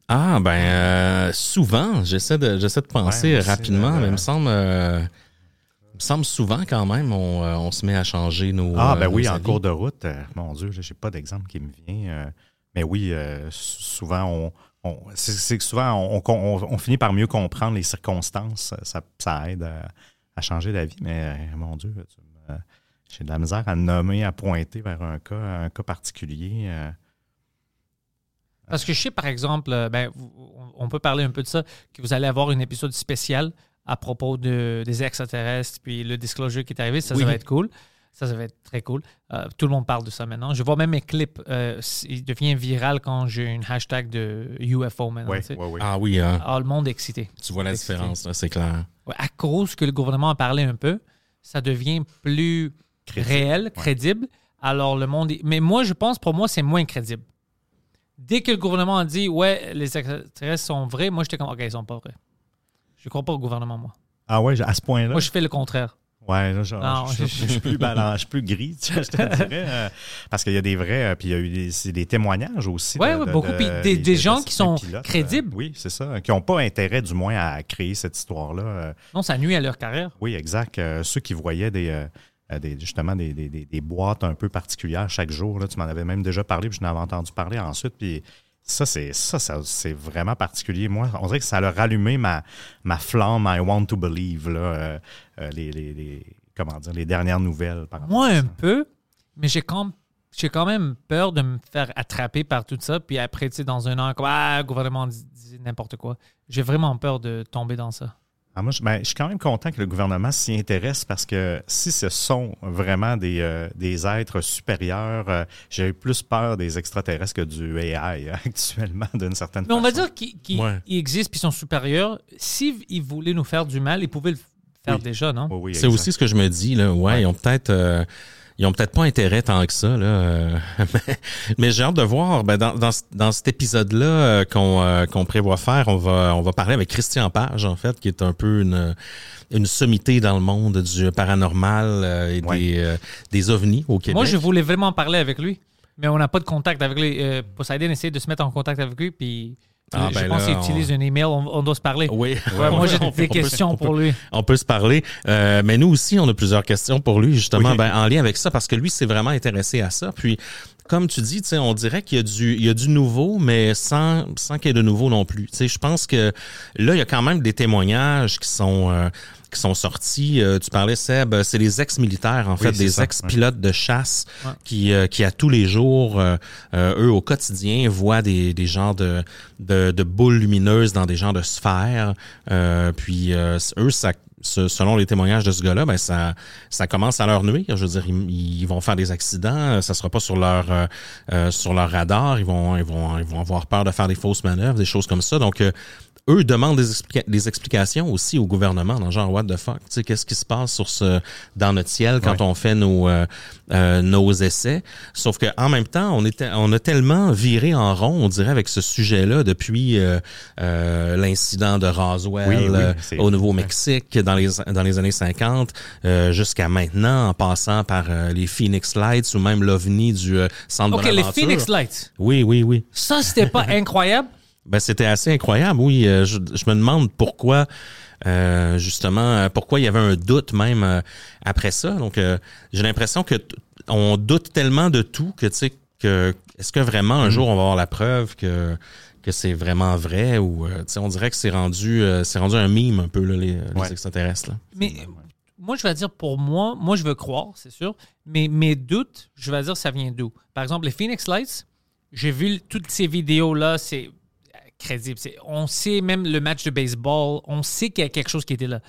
Ah, ben, euh, souvent, j'essaie de, j'essaie de penser Ouais, rapidement, euh, mais il me semble, euh, il me semble souvent quand même, on, euh, on se met à changer nos. Ah, euh, ben oui, nos en cours de route, euh, mon Dieu, j'ai pas d'exemple qui me vient. euh, mais oui, euh, souvent, on- c'est que souvent, on, on- on- on finit par mieux comprendre les circonstances. Ça, ça aide à, à changer d'avis. Mais euh, mon Dieu, j'ai de la misère à nommer, à pointer vers un cas, un cas particulier. euh. Parce que je sais, par exemple, euh, ben, on on peut parler un peu de ça, que vous allez avoir un épisode spécial à propos de, des extraterrestres, puis le disclosure qui est arrivé. Ça, Oui. ça va être cool. Ça, ça va être très cool. Euh, tout le monde parle de ça maintenant. Je vois même mes clips. euh, il devient viral quand j'ai une hashtag de UFO maintenant. Ouais, tu sais. ouais, ouais. Ah oui, hein, Ah, le monde est excité. tu vois la Excité. différence, c'est clair. Ouais, à cause que le gouvernement a parlé un peu, ça devient plus Crédible. réel, Ouais. crédible. Alors le monde. est- Mais moi, je pense, pour moi, c'est moins crédible. Dès que le gouvernement a dit, ouais, les extraterrestres sont vrais, moi, j'étais comme, OK, ils sont pas vrais. Je crois pas au gouvernement, moi. Ah ouais, à ce point-là? Moi, je fais le contraire. Ouais, là, genre, Non, je, je- je suis plus balance, je suis plus gris, tu sais, je te dirais. euh, parce qu'il y a des vrais, euh, puis il y a eu des, témoignages aussi. Ouais, ouais, beaucoup, puis des- des gens qui sont pilotes, crédibles. euh, oui, c'est ça. Qui n'ont pas intérêt, du moins, à créer cette histoire-là. euh, Non, ça nuit à leur carrière. oui, exact. Euh, ceux qui voyaient des, euh, euh, des- justement des, des- des- des boîtes un peu particulières chaque jour, là, tu m'en avais même déjà parlé, puis je n'avais entendu parler ensuite, puis ça, c'est ça, ça, c'est vraiment particulier. Moi, on dirait que ça a rallumé ma, ma flamme I want to believe, là, euh, euh, les, les- les- comment dire, les dernières nouvelles. Par Moi, un peu, mais j'ai quand, j'ai quand même peur de me faire attraper par tout ça, puis après, tu sais, dans un an, comme, ah, le gouvernement dit, dit n'importe quoi. J'ai vraiment peur de tomber dans ça. Ah, moi, je, ben, je suis quand même content que le gouvernement s'y intéresse parce que si ce sont vraiment des, euh, des êtres supérieurs, euh, j'ai eu plus peur des extraterrestres que du AI actuellement, d'une certaine Mais on va dire qu'ils Ouais. existent puis sont supérieurs. S'ils voulaient nous faire du mal, ils pouvaient le faire Oui. déjà, non? Oui, oui, C'est aussi ce que je me dis, là. Ouais, Ouais. ils ont peut-être. euh, ils ont peut-être pas intérêt tant que ça, là. euh, mais mais j'ai hâte de voir. Ben, dans, dans, dans cet épisode-là euh, qu'on euh, qu'on prévoit faire, on va, on va parler avec Christian Page, en fait, qui est un peu une, une sommité dans le monde du paranormal euh, et Ouais. des, euh, des ovnis au Québec. Moi, je voulais vraiment parler avec lui, mais on n'a pas de contact avec lui. Euh, Poseidon essaie de se mettre en contact avec lui, puis Ah, je ben pense qu'il on- utilise un email, on, on doit se parler. Oui. Ouais, moi, j'ai On des on peut- questions on peut- pour lui. On peut se parler. Euh, mais nous aussi, on a plusieurs questions pour lui, justement, Oui. ben, en lien avec ça, parce que lui, s'est vraiment intéressé à ça. Puis, comme tu dis, tu sais, on dirait qu'il y a du, il y a du nouveau, mais sans, sans qu'il y ait de nouveau non plus. Tu sais, je pense que là, il y a quand même des témoignages qui sont, euh, qui sont sortis. Euh, tu parlais, Seb, c'est les ex-militaires, en fait, des ex-pilotes de chasse Ouais. qui, euh, qui, à tous les jours, euh, euh, eux, au quotidien, voient des, des genres de, de, de boules lumineuses dans des genres de sphères. Euh, puis, euh, eux, ça selon les témoignages de ce gars-là, ben ça, ça commence à leur nuire. Je veux dire, ils, ils vont faire des accidents, ça sera pas sur leur euh, euh, sur leur radar. Ils vont, ils vont, ils vont avoir peur de faire des fausses manœuvres, des choses comme ça. Donc euh, eux demandent des, explica- des explications aussi au gouvernement, dans genre what the fuck, tu sais, qu'est-ce qui se passe sur ce dans notre ciel quand Ouais. on fait nos euh, euh, nos essais? Sauf que en même temps, on était, on a tellement viré en rond, on dirait, avec ce sujet-là depuis euh, euh, l'incident de Roswell Oui, oui, euh, au Nouveau-Mexique dans les dans les années 50 euh, jusqu'à maintenant, en passant par les Phoenix Lights ou même l'OVNI du Centre OK, les. Phoenix Lights. Oui, oui, oui. Ça, c'était pas incroyable? Ben, c'était assez incroyable, oui. Euh, Je, je me demande pourquoi, euh, justement, euh, pourquoi il y avait un doute même euh, après ça. Donc, euh, j'ai l'impression que on doute tellement de tout que, tu sais, que est-ce que vraiment un jour on va avoir la preuve que que c'est vraiment vrai ou, tu sais, on dirait que c'est rendu, c'est rendu un mime un peu là, les, les Ouais. extraterrestres. Là. Mais moi, je vais dire pour moi, moi, je veux croire, c'est sûr, mais mes doutes, je vais dire, ça vient d'où? Par exemple, les Phoenix Lights, j'ai vu toutes ces vidéos-là, c'est crédible. On sait même le match de baseball, on sait qu'il y a quelque chose qui était là.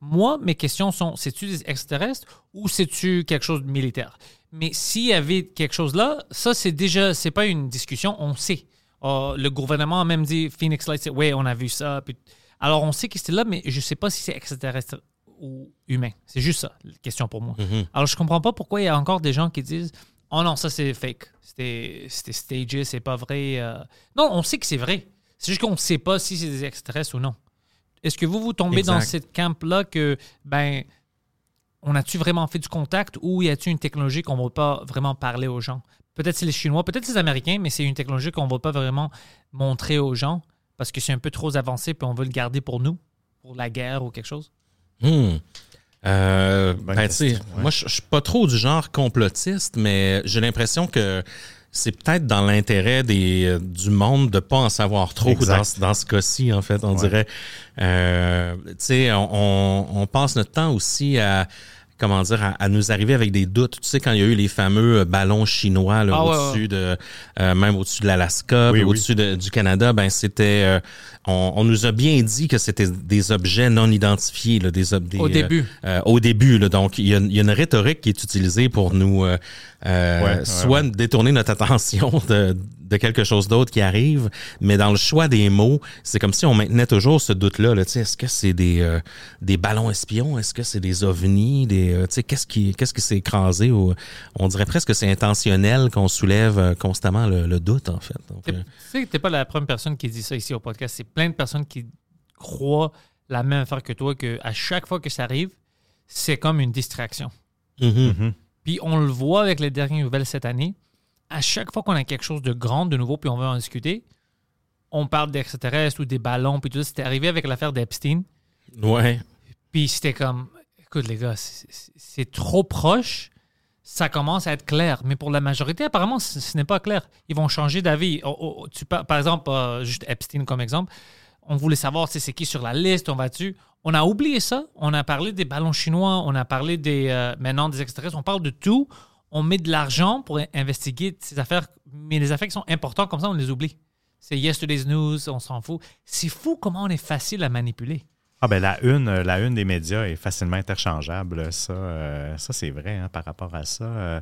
Moi, mes questions sont, c'est-tu des extraterrestres ou c'est-tu quelque chose de militaire? Mais s'il y avait quelque chose là, ça, c'est déjà, c'est pas une discussion, on sait. Ah, le gouvernement a même dit Phoenix Lights, oui, on a vu ça. puis- alors, on sait que c'était là, mais je sais pas si c'est extraterrestre ou humain. C'est juste ça, la question pour moi. Alors, je comprends pas pourquoi il y a encore des gens qui disent Oh non, ça c'est fake. C'était c'était stagé, c'est pas vrai. euh. Non, on sait que c'est vrai. C'est juste qu'on ne sait pas si c'est des extraterrestres ou non. Est-ce que vous, vous tombez dans cette camp-là que, ben, on a-tu vraiment fait du contact ou y a-tu une technologie qu'on ne va pas vraiment parler aux gens? Peut-être c'est les Chinois, peut-être c'est les Américains, mais c'est une technologie qu'on ne va pas vraiment montrer aux gens. parce que c'est un peu trop avancé puis on veut le garder pour nous, pour la guerre ou quelque chose? Hmm. Euh, ben, tu sais, question, ouais. Moi, je je suis pas trop du genre complotiste, mais j'ai l'impression que c'est peut-être dans l'intérêt des euh, du monde de pas en savoir trop dans, ce- dans ce cas-ci, en fait. On Ouais. dirait, euh, tu sais, on, on, on passe notre temps aussi à comment dire, à, à nous arriver avec des doutes. Tu sais, quand il y a eu les fameux euh, ballons chinois là, Ah ouais, au-dessus de, euh, même au-dessus de l'Alaska, Oui, puis oui. au-dessus de- du Canada, ben c'était, euh, on, on nous a bien dit que c'était des objets non identifiés, là, des, des Au euh, début. euh, au début, là, donc il y, a, il y a une rhétorique qui est utilisée pour nous euh, euh, Ouais, ouais, soit ouais. détourner notre attention de, de quelque chose d'autre qui arrive, mais dans le choix des mots, c'est comme si on maintenait toujours ce doute-là. Là, Est-ce que c'est des, euh, des ballons espions? Est-ce que c'est des ovnis? Des, euh, qu'est-ce qui qu'est-ce qui s'est écrasé? Ou, on dirait presque que c'est intentionnel qu'on soulève euh, constamment le, le doute, en fait. Tu sais que t'es pas la première personne qui dit ça ici au podcast. C'est plein de personnes qui croient la même affaire que toi, que à chaque fois que ça arrive, c'est comme une distraction. mhm. Mhm. Puis on le voit avec les dernières nouvelles cette année. À chaque fois qu'on a quelque chose de grand, de nouveau, puis on veut en discuter, on parle d'extraterrestres ou des ballons, puis tout ça. C'était arrivé avec l'affaire d'Epstein. Ouais. Puis c'était comme, écoute les gars, c'est- trop proche. Ça commence à être clair. Mais pour la majorité, apparemment, ce, ce n'est pas clair. Ils vont changer d'avis. Oh, oh, tu par, exemple, euh, juste Epstein comme exemple, on voulait savoir c'est qui sur la liste, on va dessus. On a oublié ça. On a parlé des ballons chinois, on a parlé des euh, maintenant des extraterrestres. On parle de tout. On met de l'argent pour investiguer ces affaires, mais les affaires qui sont importantes comme ça, on les oublie. C'est yesterday's news, on s'en fout. C'est fou comment on est facile à manipuler. Ah ben la une, euh, la une des médias est facilement interchangeable. Ça, euh, ça c'est vrai hein, par rapport à ça. Euh,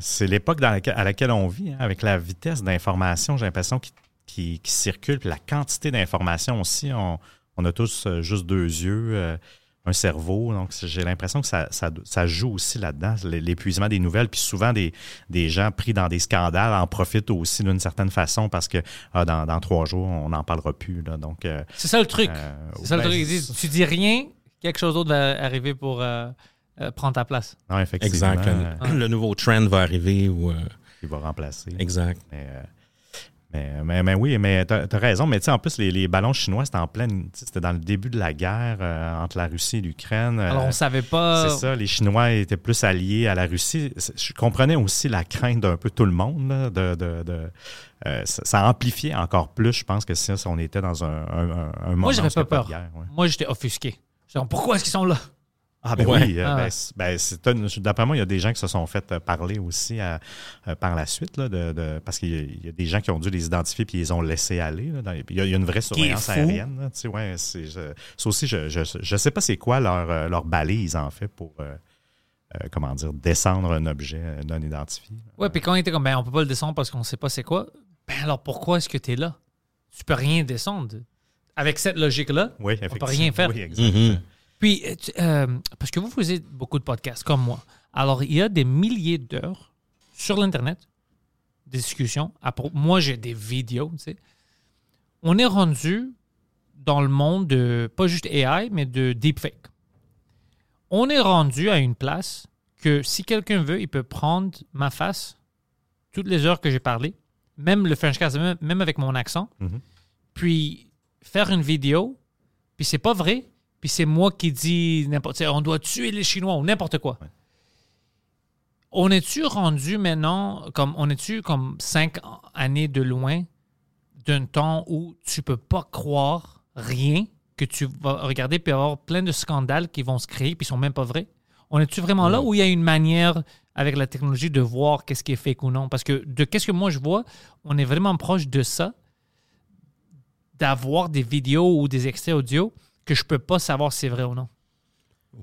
c'est l'époque à laquelle on vit, hein, avec la vitesse d'information, j'ai l'impression qui, qui, circule, puis la quantité d'informations aussi. On, a tous juste deux yeux, un cerveau. Donc j'ai l'impression que ça, ça, ça joue aussi là-dedans, l'épuisement des nouvelles. Puis souvent des, des gens pris dans des scandales en profitent aussi d'une certaine façon parce que ah, dans, dans trois jours, on n'en parlera plus. Là. Donc euh, C'est ça le truc. euh, C'est ça le ben, truc. Ils disent, tu dis rien, quelque chose d'autre va arriver pour euh, euh, prendre ta place. Non, effectivement. Exact. euh, Le, le nouveau trend va arriver. Ou, euh, il va remplacer. exact. Mais, euh, mais, mais, mais oui, mais tu as, raison. Mais tu sais, en plus, les, les ballons chinois, c'était en pleine. C'était dans le début de la guerre euh, entre la Russie et l'Ukraine. Euh, Alors, on savait pas. c'est ça, les Chinois étaient plus alliés à la Russie. Je comprenais aussi la crainte d'un peu tout le monde. là, de, de- de- euh, ça, ça amplifiait encore plus, je pense, que si on était dans un, un, un- moment Moi, j'avais pas peur. guerre, ouais. Moi, j'étais offusqué. Pourquoi est-ce qu'ils sont là? Ah ben Ouais. oui, euh, Ah ben, ben, c'est d'après moi, il y a des gens qui se sont fait euh, parler aussi à- euh, par la suite, là, de, de- parce qu'il y, a- il y a des gens qui ont dû les identifier puis ils les ont laissés aller. là, dans les- puis il, y a, il y a une vraie surveillance aérienne. là, tu sais, ouais, c'est, je- ça aussi, je, je, je sais pas c'est quoi leur, leur balise, en fait, pour, euh, euh, comment dire, descendre un objet non identifié. Ouais, puis quand il était comme, ben, on peut pas le descendre parce qu'on sait pas c'est quoi, ben alors pourquoi est-ce que tu es là? Tu peux rien descendre. Avec cette logique-là, Oui, peut effectivement. rien faire. Oui, exact. Mhm. Puis, euh, euh, parce que vous faisiez beaucoup de podcasts comme moi. Alors, il y a des milliers d'heures sur l'Internet, des discussions. Moi, j'ai des vidéos, tu sais. On est rendu dans le monde de, pas juste AI, mais de deepfake. On est rendu à une place que si quelqu'un veut, il peut prendre ma face, toutes les heures que j'ai parlé, même le Frenchcast, même, même avec mon accent, Mhm. puis faire une vidéo, puis c'est pas vrai, puis c'est moi qui dis n'importe on doit tuer les Chinois ou n'importe quoi. Ouais. On est-tu rendu maintenant, comme on est-tu comme cinq années de loin d'un temps où tu peux pas croire rien que tu vas regarder puis avoir plein de scandales qui vont se créer puis ils sont même pas vrais? On est-tu vraiment là où il y a une manière avec la technologie de voir qu'est-ce qui est fake ou non? Parce que de qu'est-ce que moi je vois, on est vraiment proche de ça, d'avoir des vidéos ou des extraits audio que je peux pas savoir si c'est vrai ou non.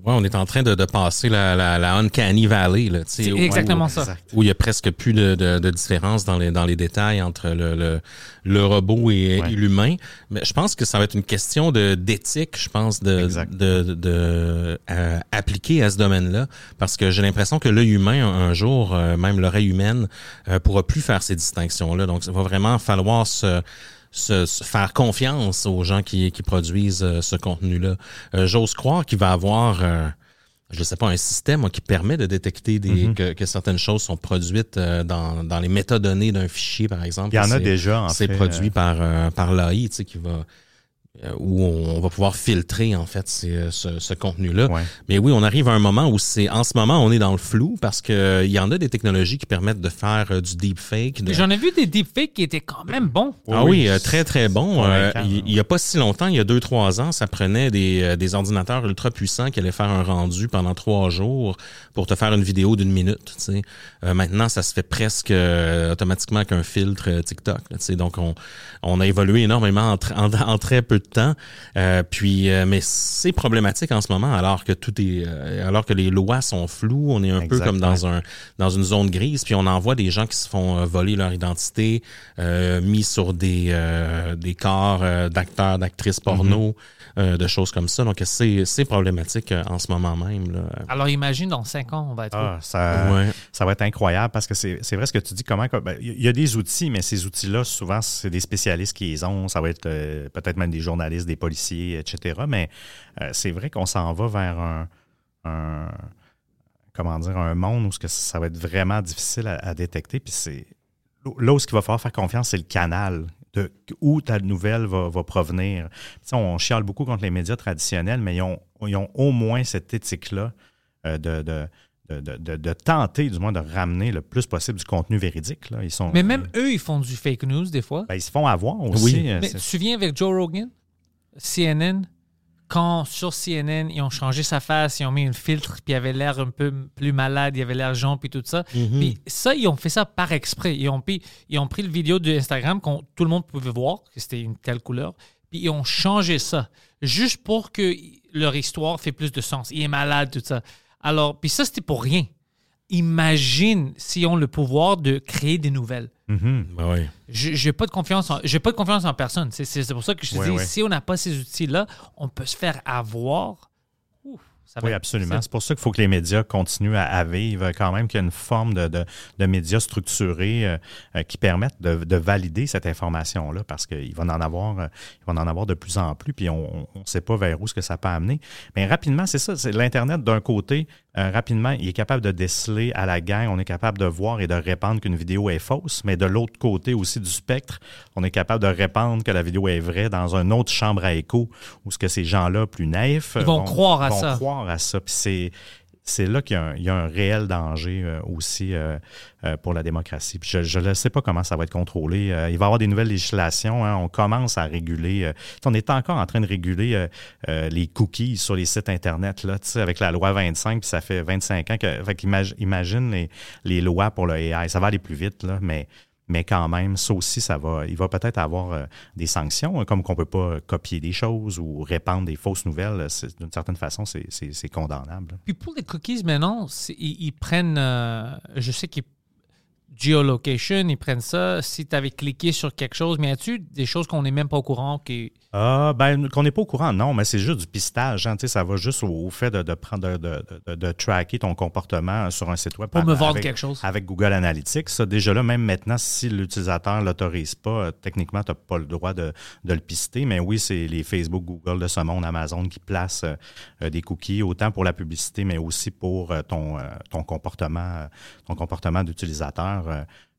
Ouais, on est en train de, de passer la, la, la Uncanny Valley, là, tu sais, C'est où- exactement où- ça. Exact. Où il y a presque plus de, de, de différence dans les, dans les détails entre le, le, le robot et, Ouais. et l'humain. Mais je pense que ça va être une question de d'éthique, je pense, de, de, de, de, euh, appliquer à ce domaine-là. Parce que j'ai l'impression que l'œil humain, un, un jour, euh, même l'oreille humaine, euh, pourra plus faire ces distinctions-là. Donc, il va vraiment falloir se se, se faire confiance aux gens qui, qui produisent euh, ce contenu-là. Euh, J'ose croire qu'il va avoir euh, je sais pas, un système moi, qui permet de détecter des, que, que certaines choses sont produites euh, dans, dans les métadonnées d'un fichier, par exemple. Il y en a C'est- déjà, en C'est fait, produit euh, par, euh, par l'AI, tu sais, qui va où on va pouvoir filtrer en fait ces- euh, ce, ce contenu-là. Ouais. Mais oui, on arrive à un moment où c'est en ce moment on est dans le flou parce que euh, il y en a des technologies qui permettent de faire euh, du deepfake. de- J'en ai vu des deepfakes qui étaient quand même bons. ah oui, euh, très très bon. Euh, convaincant, il, hein. il y a pas si longtemps, il y a deux trois ans, ça prenait des, euh, des ordinateurs ultra puissants qui allaient faire un rendu pendant trois jours pour te faire une vidéo d'une minute. Tu sais. Euh, maintenant, ça se fait presque euh, automatiquement qu'un filtre euh, TikTok. là, tu sais. Donc on, on a évolué énormément en, tr- en, en très peu de temps. Euh, puis, euh, mais c'est problématique en ce moment, alors que tout est, euh, alors que les lois sont floues. On est un peu comme dans un dans une zone grise. Puis on en voit des gens qui se font euh, voler leur identité, euh, mis sur des euh, des corps d'acteurs, d'actrices porno, euh, de choses comme ça. Donc c'est c'est problématique euh, en ce moment même. Là. Alors imagine, dans cinq ans, on va être Ah, ça, Ouais. ça va être incroyable parce que c'est c'est vrai ce que tu dis. Comment ben, Il y a des outils, mais ces outils-là, souvent, c'est des spécialistes qui les ont. Ça va être euh, peut-être même des journalistes, des policiers, etc. Mais euh, c'est vrai qu'on s'en va vers un, un- comment dire un monde où ce que ça va être vraiment difficile à, à détecter. Puis c'est là où ce qu'il va falloir faire confiance, c'est le canal de où ta nouvelle va, va provenir. On chiale beaucoup contre les médias traditionnels, mais ils ont, ils ont au moins cette éthique-là euh, de, de, de, de- de- de tenter, du moins, de ramener le plus possible du contenu véridique. Là. Ils sont, Mais même eux, ils font du fake news des fois. ben, ils se font avoir aussi. Oui. euh, Mais tu te souviens avec Joe Rogan, CNN, quand sur CNN, ils ont changé sa face, ils ont mis un filtre, puis il avait l'air un peu plus malade, il avait l'air jaune, puis tout ça. Puis ça, ils ont fait ça par exprès. Ils ont pris, ils ont pris le vidéo de Instagram qu'on tout le monde pouvait voir, que c'était une telle couleur, puis ils ont changé ça, juste pour que leur histoire fait plus de sens. Il est malade, tout ça. Alors, puis ça, c'était pour rien. Imagine s'ils ont le pouvoir de créer des nouvelles. Mhm. Ben. Je j'ai pas de confiance en j'ai pas de confiance en personne. C'est pour ça que je te dis si on n'a pas ces outils là, on peut se faire avoir. Ouf, ça va Oui, absolument. c'est- C'est pour ça qu'il faut que les médias continuent à, à vivre quand même, qu'il y a une forme de, de, de médias structurés euh, euh, qui permettent de, de valider cette information-là parce qu'il va en avoir, euh, il va en avoir de plus en plus, puis on ne sait pas vers où ce que ça peut amener. Mais rapidement, c'est ça, c'est l'Internet d'un côté, euh, rapidement, il est capable de déceler à la gang, on est capable de voir et de répandre qu'une vidéo est fausse, mais de l'autre côté aussi du spectre, on est capable de répandre que la vidéo est vraie dans une autre chambre à écho où ce que ces gens-là plus naïfs Ils vont croire à vont ça. croire à ça. Puis c'est c'est là qu'il y, a un- il y a un réel danger euh, aussi euh, euh, pour la démocratie. Puis je ne sais pas comment ça va être contrôlé. Euh, il va y avoir des nouvelles législations. hein. On commence à réguler. euh, on est encore en train de réguler euh, les cookies sur les sites Internet, là, avec la loi 25, puis ça fait 25 ans que. Fait qu'imag- imagine les, les lois pour le AI. Ça va aller plus vite, là, mais. Mais quand même, ça aussi, ça va, il va peut-être avoir euh, des sanctions, hein, comme qu'on peut pas copier des choses ou répandre des fausses nouvelles. C'est- D'une certaine façon, c'est- condamnable. Puis pour les cookies maintenant, ils, ils prennent euh, je sais qu'ils geolocation, ils prennent ça si tu avais cliqué sur quelque chose, mais as-tu des choses qu'on n'est même pas au courant qui Ah, ben, qu'on n'est pas au courant, non, mais c'est juste du pistage. hein, ça va juste au, au fait de, de prendre, de, de, de- de tracker ton comportement sur un site web. Pour me Avec- vendre quelque chose. Avec Google Analytics. Ça, déjà là, même maintenant, si l'utilisateur ne l'autorise pas, euh, techniquement, tu n'as pas le droit de, de le pister. Mais oui, c'est les Facebook, Google de ce monde, Amazon qui placent euh, euh, des cookies, autant pour la publicité, mais aussi pour euh, ton, euh, ton comportement, euh, ton comportement d'utilisateur.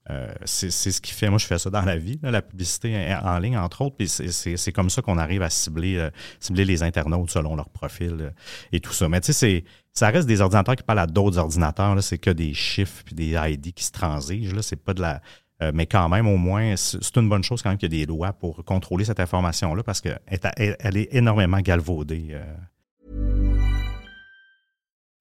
Euh, c'est ce qui fait, moi je fais ça dans la vie, là, la publicité en ligne entre autres, puis c'est- comme ça qu'on arrive à cibler, euh, cibler les internautes selon leur profil euh, et tout ça. Mais tu sais, ça reste des ordinateurs qui parlent à d'autres ordinateurs, c'est que des chiffres puis des ID qui se transigent, là, c'est pas de la... euh, mais quand même, au moins, c'est une bonne chose quand même qu'il y a des lois pour contrôler cette information-là parce qu'elle elle est énormément galvaudée.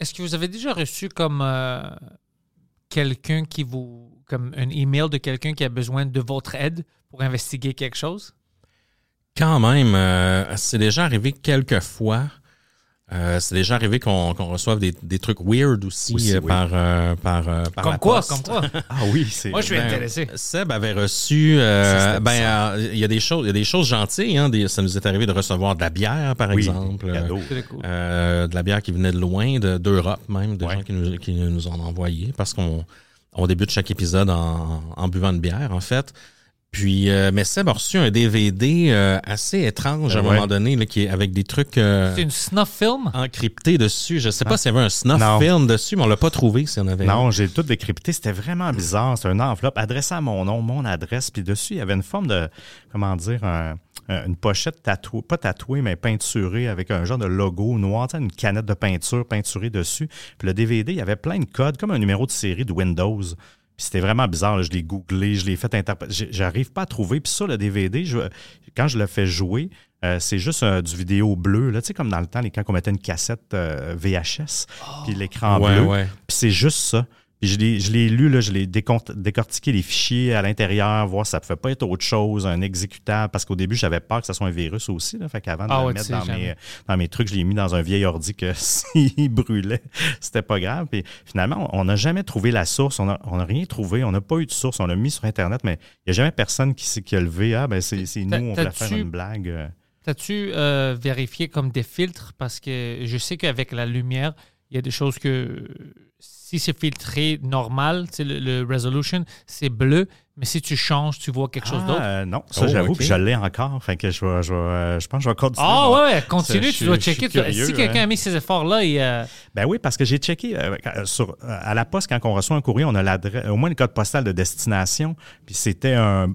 Est-ce que vous avez déjà reçu comme euh, quelqu'un qui vous comme un email de quelqu'un qui a besoin de votre aide pour investiguer quelque chose? Quand même, euh, c'est déjà arrivé quelques fois. Euh, c'est déjà arrivé qu'on qu'on reçoive des, des trucs weird aussi, Aussi, euh, oui. par, euh, par, euh, par Comme la quoi, poste. comme quoi. Ah oui, c'est. Moi, je suis Ben, intéressé. Seb avait reçu, euh, ben, il y a des choses, il y a des choses gentilles. Hein, des- ça nous est arrivé de recevoir de la bière, par Oui, exemple, cool. euh, de la bière qui venait de loin, de- d'Europe même, des Ouais. gens qui nous, qui nous ont envoyé, parce qu'on on débute chaque épisode en, en buvant une bière, en fait. Puis, euh, mais Seb a reçu un DVD euh, assez étrange à un Ouais. moment donné, là, qui est avec des trucs euh, C'est une snuff film? encryptés dessus. Je sais pas s'il y avait un snuff Non. film dessus, mais on l'a pas trouvé s'il y en avait. Non, j'ai tout décrypté. C'était vraiment bizarre. C'est une enveloppe adressée à mon nom, mon adresse. Puis dessus, il y avait une forme de, comment dire, un- un- une pochette tatouée, pas tatouée, mais peinturée avec un genre de logo noir, une canette de peinture peinturée dessus. Puis le DVD, il y avait plein de codes, comme un numéro de série de Windows. Puis c'était vraiment bizarre. là. Je l'ai googlé, je l'ai fait interpréter. J'arrive pas à trouver. Puis ça, le DVD, je- quand je le fais jouer, euh, c'est juste euh, du vidéo bleu. Là, tu sais, comme dans le temps, les- quand on mettait une cassette euh, VHS, puis l'écran Ouais, bleu. ouais. Puis c'est juste ça. Puis je l'ai, je l'ai lu, là, je l'ai décortiqué les fichiers à l'intérieur, voir si ça ne pouvait pas être autre chose, un exécutable, parce qu'au début, j'avais peur que ça soit un virus aussi. Là, fait qu'avant de Ah le ouais, mettre dans jamais. mes, dans mes trucs, je l'ai mis dans un vieil ordi que s'il brûlait, c'était pas grave. Puis finalement, on n'a jamais trouvé la source, on n'a on a rien trouvé, on n'a pas eu de source, on l'a mis sur Internet, mais il n'y a jamais personne qui, s'est- qui a levé, ah ben c'est, c'est nous, on voulait faire une blague. euh. T'as-tu euh, vérifié comme des filtres? Parce que je sais qu'avec la lumière, il y a des choses que si c'est filtré normal, le, le resolution, c'est bleu, mais si tu changes, tu vois quelque chose Ah, d'autre. euh, non, ça Oh, j'avoue, ok. puis je l'ai encore. Fait que je, je, euh, je pense que je vais continuer. Ah ouais, ouais, continue, tu dois checker. Curieux, si quelqu'un hein. a mis ces efforts-là, il, euh, Ben oui, parce que j'ai checké euh, quand- sur, euh, à la poste, quand on reçoit un courrier, on a l'adresse, au moins le code postal de destination. Puis c'était un.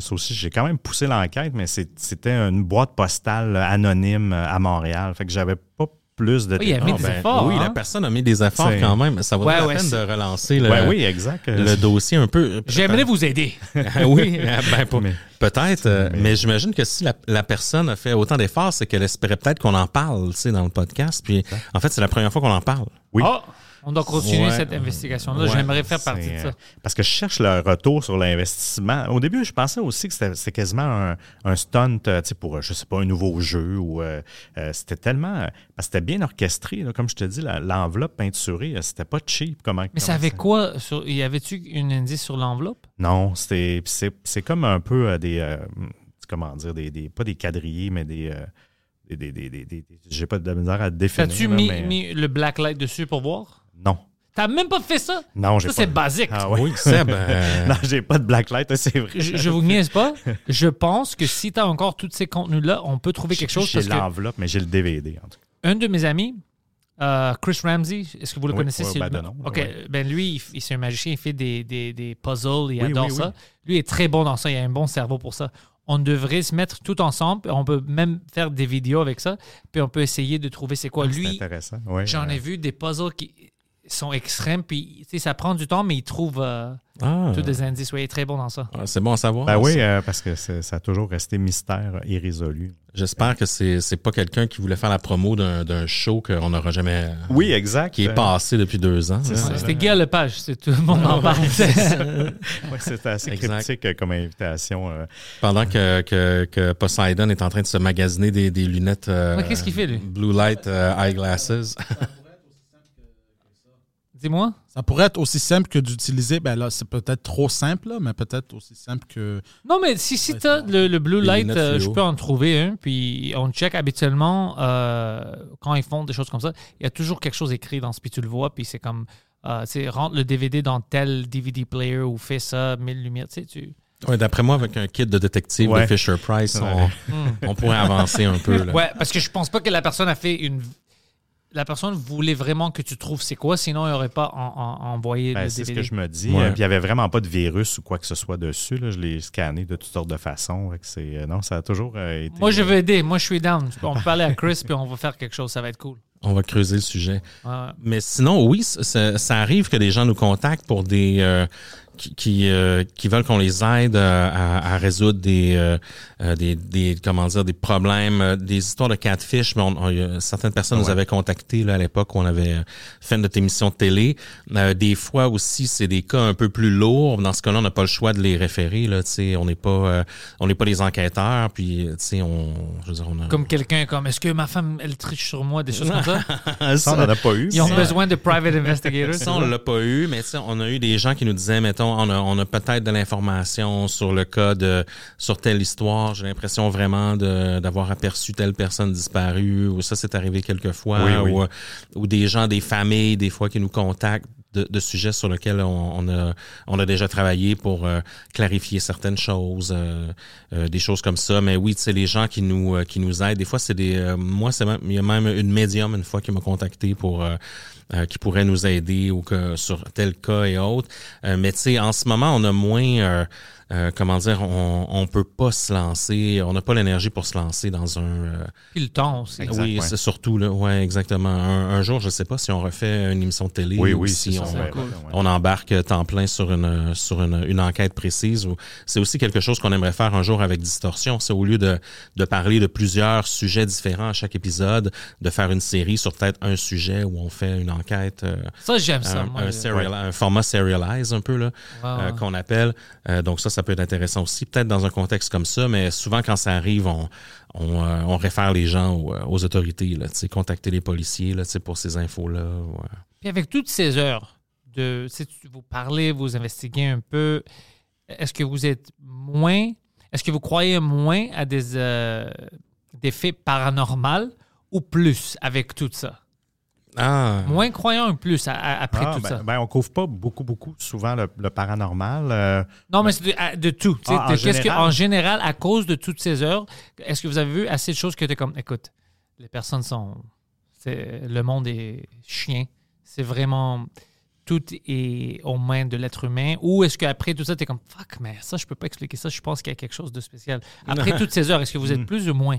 ça aussi, j'ai quand même poussé l'enquête, mais c'était une boîte postale anonyme euh, à Montréal. Fait que j'avais pas plus de Oui, il y a mis détails. des Ben, efforts. oui, hein? la personne a mis des efforts quand même. Ça Ouais, la ouais, peine de relancer le, Ben oui, exact. le dossier un peu. J'aimerais vous aider. oui, ben, pour- Mais- peut-être. euh, Mais- mais j'imagine que si la, la personne a fait autant d'efforts, c'est qu'elle espérait peut-être qu'on en parle, tu sais, dans le podcast. Puis, en fait, c'est la première fois qu'on en parle. Oui. Ah, on doit continuer Ouais. cette investigation-là. Ouais, J'aimerais faire partie de ça. euh, Parce que je cherche le retour sur l'investissement. Au début, je pensais aussi que c'était, quasiment un, un stunt euh, pour, euh, je sais pas, un nouveau jeu. ou euh, euh, C'était tellement... Parce que c'était bien orchestré. là. Comme je te dis, l'enveloppe peinturée, c'était pas cheap. Comment, Mais comment ça avait quoi? Sur, y avait-tu une indice sur l'enveloppe? Non, c'est, comme un peu euh, des... comment dire? Des, des- pas des quadrillés, mais des... des, des, des, des- des- j'ai pas de misère à définir. T'as-tu là, mis, mais- mis le blacklight dessus pour voir? Non. T'as même pas fait ça? Non, j'ai Ça, pas... c'est basique. Ah ouais. Oui, Seb. euh, non, j'ai pas de blacklight, c'est vrai. Je, je vous niaise pas. Je pense que si tu as encore tous ces contenus-là, on peut trouver quelque chose. J'ai Parce que l'enveloppe, mais j'ai le DVD, en tout cas. un de mes amis, euh, Chris Ramsey, est-ce que vous le Oui, connaissez? oui, C'est ben de nom, OK. Ben lui, il, il- c'est un magicien, il fait des, des, des puzzles, il Oui, adore oui, ça. oui. Lui est très bon dans ça, il a un bon cerveau pour ça. On devrait se mettre tout ensemble, on peut même faire des vidéos avec ça, puis on peut essayer de trouver c'est quoi. Ah, C'est Lui, intéressant. Ouais, j'en ouais. ai vu des puzzles qui sont extrêmes, puis tu sais, ça prend du temps, mais il trouve euh, ah, tous des indices. Oui, il est très bon dans ça. ah, c'est bon à savoir. Ben oui, euh, parce que ça a toujours resté mystère irrésolu. J'espère que c'est c'est pas quelqu'un qui voulait faire la promo d'un d'un show qu'on n'aura jamais. Oui, exact. Qui est passé depuis deux ans. Ça. C'était Guy Lepage, c'est tout le monde en parle. ouais, C'était assez Exact. cryptique euh, comme invitation. Pendant que, que, que Poseidon est en train de se magasiner des, des lunettes. euh, qu'est-ce qu'il fait, lui? Blue light euh, eyeglasses. Dis-moi. Ça pourrait être aussi simple que d'utiliser, ben là, c'est peut-être trop simple, là, mais peut-être aussi simple que. Non, mais si, si tu as le, le blue light, euh, je peux en trouver un. Puis on check habituellement euh, quand ils font des choses comme ça. Il y a toujours quelque chose écrit dans ce, puis tu le vois. Puis c'est comme, euh, tu sais, rentre le DVD dans tel DVD player ou fais ça, mille lumières. Tu sais, tu. Ouais, D'après moi, avec un kit de détective Ouais. de Fisher Price, on, Ouais. on pourrait avancer un peu. Là. Ouais, parce que je pense pas que la personne a fait une. La personne voulait vraiment que tu trouves c'est quoi, sinon il n'aurait pas en- en- envoyé Ben, le c'est ce DVD. que je me dis. Ouais. Euh, Puis il n'y avait vraiment pas de virus ou quoi que ce soit dessus. là. Je l'ai scanné de toutes sortes de façons. C'est- euh, non, ça a toujours euh, été. Moi, je veux aider. Moi, je suis down. On peut parler à Chris, puis on va faire quelque chose. Ça va être cool. On va creuser le sujet. Ouais. Mais sinon, oui, ça, ça arrive que des gens nous contactent pour des. euh, qui qui, euh, qui veulent qu'on les aide euh, à, à résoudre des, euh, euh, des des comment dire des problèmes, euh, des histoires de catfish. Mais on, on- certaines personnes nous Ouais. avaient contacté là à l'époque où on avait fait notre émission de télé. Euh, des fois aussi, c'est des cas un peu plus lourds. Dans ce cas-là, on n'a pas le choix de les référer. Là, tu sais, on n'est pas euh, on n'est pas les enquêteurs. Puis tu sais, on je veux dire, on a Comme quelqu'un comme est-ce que ma femme elle triche sur moi des choses comme ça? Ça, on n'en a pas eu. Ils ont besoin de private investigators. Ça, on l'a pas eu, mais on a eu des gens qui nous disaient, mettons, on a, on a peut-être de l'information sur le cas de, sur telle histoire. J'ai l'impression vraiment de, d'avoir aperçu telle personne disparue, ou ça, c'est arrivé quelques fois, Oui, oui. ou, euh, ou des gens, des familles, des fois, qui nous contactent de, de sujets sur lesquels on, on a, on a déjà travaillé pour euh, clarifier certaines choses, euh, euh, des choses comme ça. Mais oui, sais, les gens qui nous, qui nous aident, des fois, c'est des, euh, moi, c'est même, il y a même une médium une fois qui m'a contacté pour, euh, euh, qui pourrait nous aider ou que sur tel cas et autres. Euh, mais tu sais, en ce moment, on a moins, euh, euh, comment dire, on, on peut pas se lancer, on n'a pas l'énergie pour se lancer dans un. euh, Puis le temps aussi. Exact, oui, ouais. c'est surtout là, ouais, exactement. Un, un jour, je sais pas si on refait une émission de télé Oui, ou oui, si c'est on, ça. cool. on embarque temps plein sur une sur une, une enquête précise. ou C'est aussi quelque chose qu'on aimerait faire un jour avec Distorsion. C'est au lieu de, de parler de plusieurs sujets différents à chaque épisode, de faire une série sur peut-être un sujet où on fait une enquête, euh, Ça j'aime ça. un, moi, un le- serial- un format serialize un peu là, euh, qu'on appelle. Euh, donc ça, ça peut être intéressant aussi, peut-être dans un contexte comme ça, mais souvent quand ça arrive, on euh, réfère les gens aux, euh, aux autorités, contacter les policiers là, pour ces infos-là. Puis avec toutes ces heures de, vous parlez, vous investiguez un peu, est-ce que vous êtes moins, est-ce que vous croyez moins à des, euh, des faits paranormaux ou plus avec tout ça? Ah, Moins croyant ou plus à- à- après Ah, tout ben, ça? ben, on couvre pas beaucoup, beaucoup souvent le, le paranormal. euh, Non, mais c'est de, tout. Ah, de en que- général? en général, à cause de toutes ces heures, est-ce que vous avez vu assez de choses que tu es comme, écoute, les personnes sont. c'est- Le monde est chien. C'est vraiment. Tout est aux mains de l'être humain. Ou est-ce qu'après tout ça, tu es comme, fuck, mais ça, je peux pas expliquer ça. Je pense qu'il y a quelque chose de spécial. Après toutes ces heures, est-ce que vous êtes plus ou moins?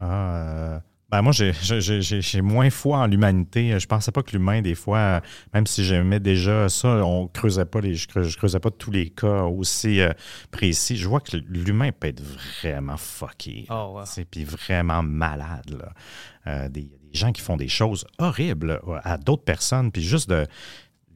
Ah, euh, ben moi, j'ai- moins foi en l'humanité. Je pensais pas que l'humain, des fois, même si j'aimais déjà ça, on creusait pas les, je, creusais, je creusais pas tous les cas aussi euh, précis. Je vois que l'humain peut être vraiment fucké. Oh, ouais. Tu sais, Puis vraiment malade. Là. Euh, des, des gens qui font des choses horribles là, à d'autres personnes. Puis juste de.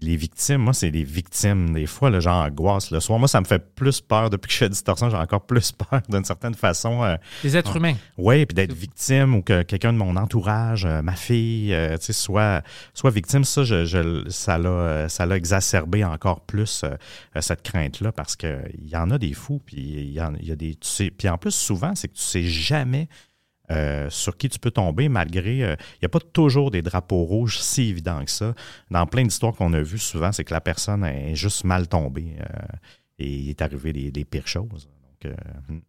Les victimes, moi, c'est les victimes. Des fois, le genre angoisse le soir. Moi, ça me fait plus peur. Depuis que je fais distorsion, j'ai encore plus peur d'une certaine façon. euh, Les êtres humains. oui, puis d'être victime ou que quelqu'un de mon entourage, euh, ma fille, euh, tu sais, soit, soit victime, ça, je, je- ça l'a, euh, ça l'a exacerbé encore plus cette crainte-là parce que il y en a des fous, puis il y, y a des, tu sais, puis en plus souvent, c'est que tu sais jamais. Euh, sur qui tu peux tomber malgré. euh, Il n'y a pas toujours des drapeaux rouges si évidents que ça. Dans plein d'histoires qu'on a vues, souvent, c'est que la personne est juste mal tombée euh, et il est arrivé des, des pires choses. Donc, euh, hmm.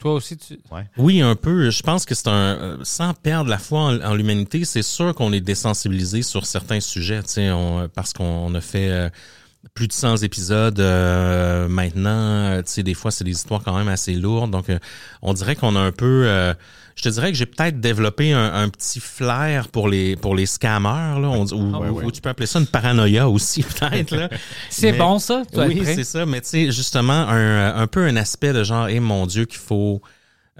Toi aussi, tu. Oui, un peu. Je pense que c'est un euh, sans perdre la foi en, en l'humanité, c'est sûr qu'on est désensibilisé sur certains sujets, tu sais, on- parce qu'on on a fait euh, plus de 100 épisodes euh, maintenant. Tu sais, des fois c'est des histoires quand même assez lourdes, donc euh, on dirait qu'on a un peu. Je te dirais que j'ai peut-être développé un, un petit flair pour les pour les scammers là, on ou, Ouais, ou- tu peux appeler ça une paranoïa aussi peut-être là. C'est bon, ça? Toi, oui, c'est ça. Mais tu sais, justement, un, un peu un aspect de genre, eh mon Dieu, qu'il faut,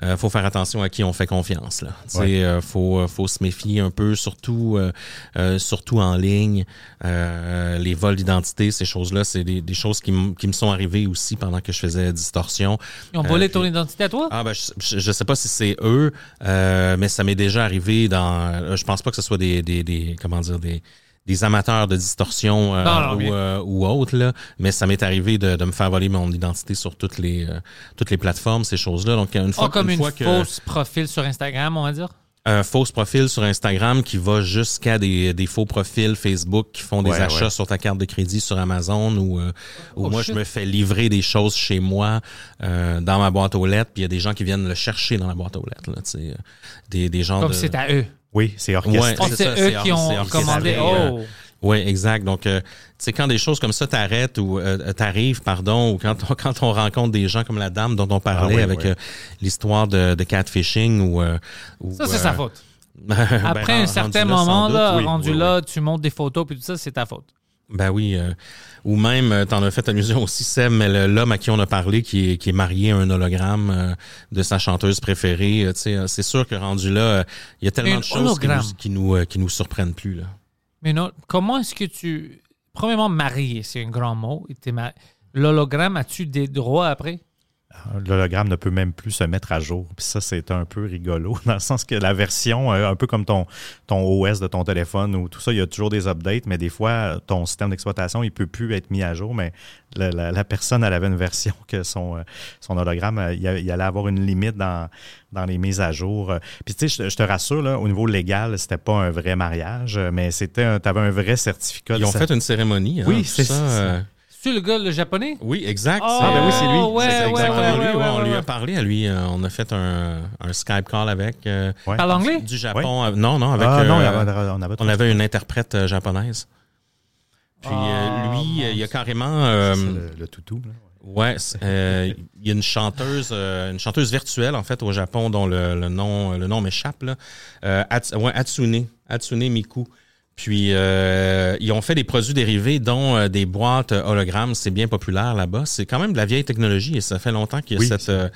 euh, faut faire attention à qui on fait confiance. Là. Tu sais, Ouais. euh, faut, euh, faut se méfier un peu, surtout, euh, euh, surtout en ligne. Euh, les vols d'identité, ces choses-là, c'est des, des choses qui, m- qui me sont arrivées aussi pendant que je faisais distorsion. Ils ont volé Euh, ton puis- identité à toi? Ah ben je, je, sais pas si c'est eux, euh, mais ça m'est déjà arrivé dans. Je pense pas que ce soit des, des, des comment dire des des amateurs de distorsion euh, Non, non, ou, euh, ou autres là, mais ça m'est arrivé de, de me faire voler mon identité sur toutes les euh, toutes les plateformes ces choses-là. Donc une fois Oh, comme une, fois que fausse profil sur Instagram, on va dire? un faux profil sur Instagram qui va jusqu'à des, des faux profils Facebook qui font des Ouais, achats ouais. sur ta carte de crédit sur Amazon ou euh, ou Oh, moi shit. je me fais livrer des choses chez moi euh, dans ma boîte aux lettres puis il y a des gens qui viennent le chercher dans la boîte aux lettres là, tu sais, euh, des des gens Comme de c'est à eux. Oui, c'est orchestré. Ouais, Oh, c'est eux qui ont commandé. euh, Oh! Oui, exact. Donc, euh, tu sais, quand des choses comme ça t'arrêtent ou euh, t'arrivent, pardon, ou quand on, quand on rencontre des gens comme la dame dont on parlait Ah oui, avec oui. euh, l'histoire de, de catfishing ou, euh, ou, Ça, c'est euh, sa faute. ben, Après un certain rendu là, sans moment, doute, là, oui, rendu oui, là, tu montes des photos puis tout ça, c'est ta faute. Ben oui. euh, ou même, euh, t'en as fait allusion aussi, Seb, mais l'homme à qui on a parlé, qui est, qui est marié à un hologramme euh, de sa chanteuse préférée, euh, tu sais, c'est sûr que rendu là, il y a tellement Un de choses qui nous, qui nous, qui nous surprennent plus. Là. Mais non, comment est-ce que tu. Premièrement, marié, c'est un grand mot. L'hologramme, as-tu des droits après? L'hologramme ne peut même plus se mettre à jour. Puis ça, c'est un peu rigolo, dans le sens que la version, euh, un peu comme ton, ton OS de ton téléphone ou tout ça, il y a toujours des updates, mais des fois, ton système d'exploitation, il peut plus être mis à jour. Mais la, la- la personne, elle avait une version que son, euh, son hologramme, euh, il, allait avoir une limite dans, dans les mises à jour. Puis tu sais, je, te- je te rassure, là, au niveau légal, c'était pas un vrai mariage, mais c'était, tu avais un vrai certificat. Ils ont fait une cérémonie. hein, Oui, c'est ça. C'est le gars, le japonais? oui, exact. Oh, Ah, ben oui, c'est lui. ouais, C'est exactement ouais, lui. ouais, Oui, ouais, on lui a parlé à lui. euh, on a fait un, un Skype call avec. euh, Ouais. Parle anglais? Du Japon. euh, non, non, avec. Ah, non, euh, avait- on avait on avait une interprète euh, japonaise. Puis euh, Ah, lui, euh, il y a carrément. euh, C'est le, le toutou. là. Ouais, euh, il y a une chanteuse, euh, une chanteuse virtuelle en fait au Japon dont le, le nom, le nom m'échappe là. Euh, Ats- ouais, Hatsune, Hatsune Miku. Puis euh, ils ont fait des produits dérivés, dont euh, des boîtes hologrammes. C'est bien populaire là-bas. C'est quand même de la vieille technologie et ça fait longtemps qu'il y a Oui, cette, euh,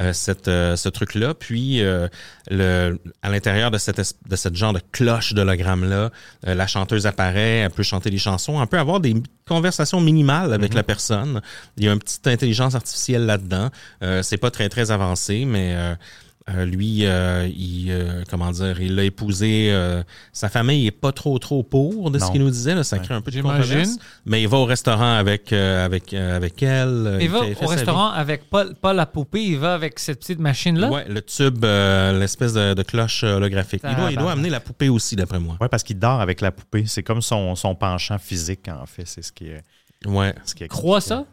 euh, cette, euh, ce truc-là. Puis, euh, le, à l'intérieur de cette, de cette genre de cloche d'hologramme-là, euh, la chanteuse apparaît, elle peut chanter des chansons, elle peut avoir des conversations minimales avec la personne. Il y a une petite intelligence artificielle là-dedans. Euh, c'est pas très, très avancé, mais... euh, lui, euh, il, euh, comment dire, il l'a épousé. euh, sa famille est pas trop trop pour de ce qu'il nous disait. Là, ça crée un peu de controverse. Mais il va au restaurant avec euh, avec euh, avec elle. Il va fait- il fait au vie. restaurant avec pas, pas la poupée, il va avec cette petite machine-là? Ouais, le tube, euh, l'espèce de, de cloche holographique. Il doit, il doit Tabarnak. amener la poupée aussi, d'après moi. Oui, parce qu'il dort avec la poupée. C'est comme son, son penchant physique, en fait. C'est ce qui est. Ouais. Ce qui est Crois ça?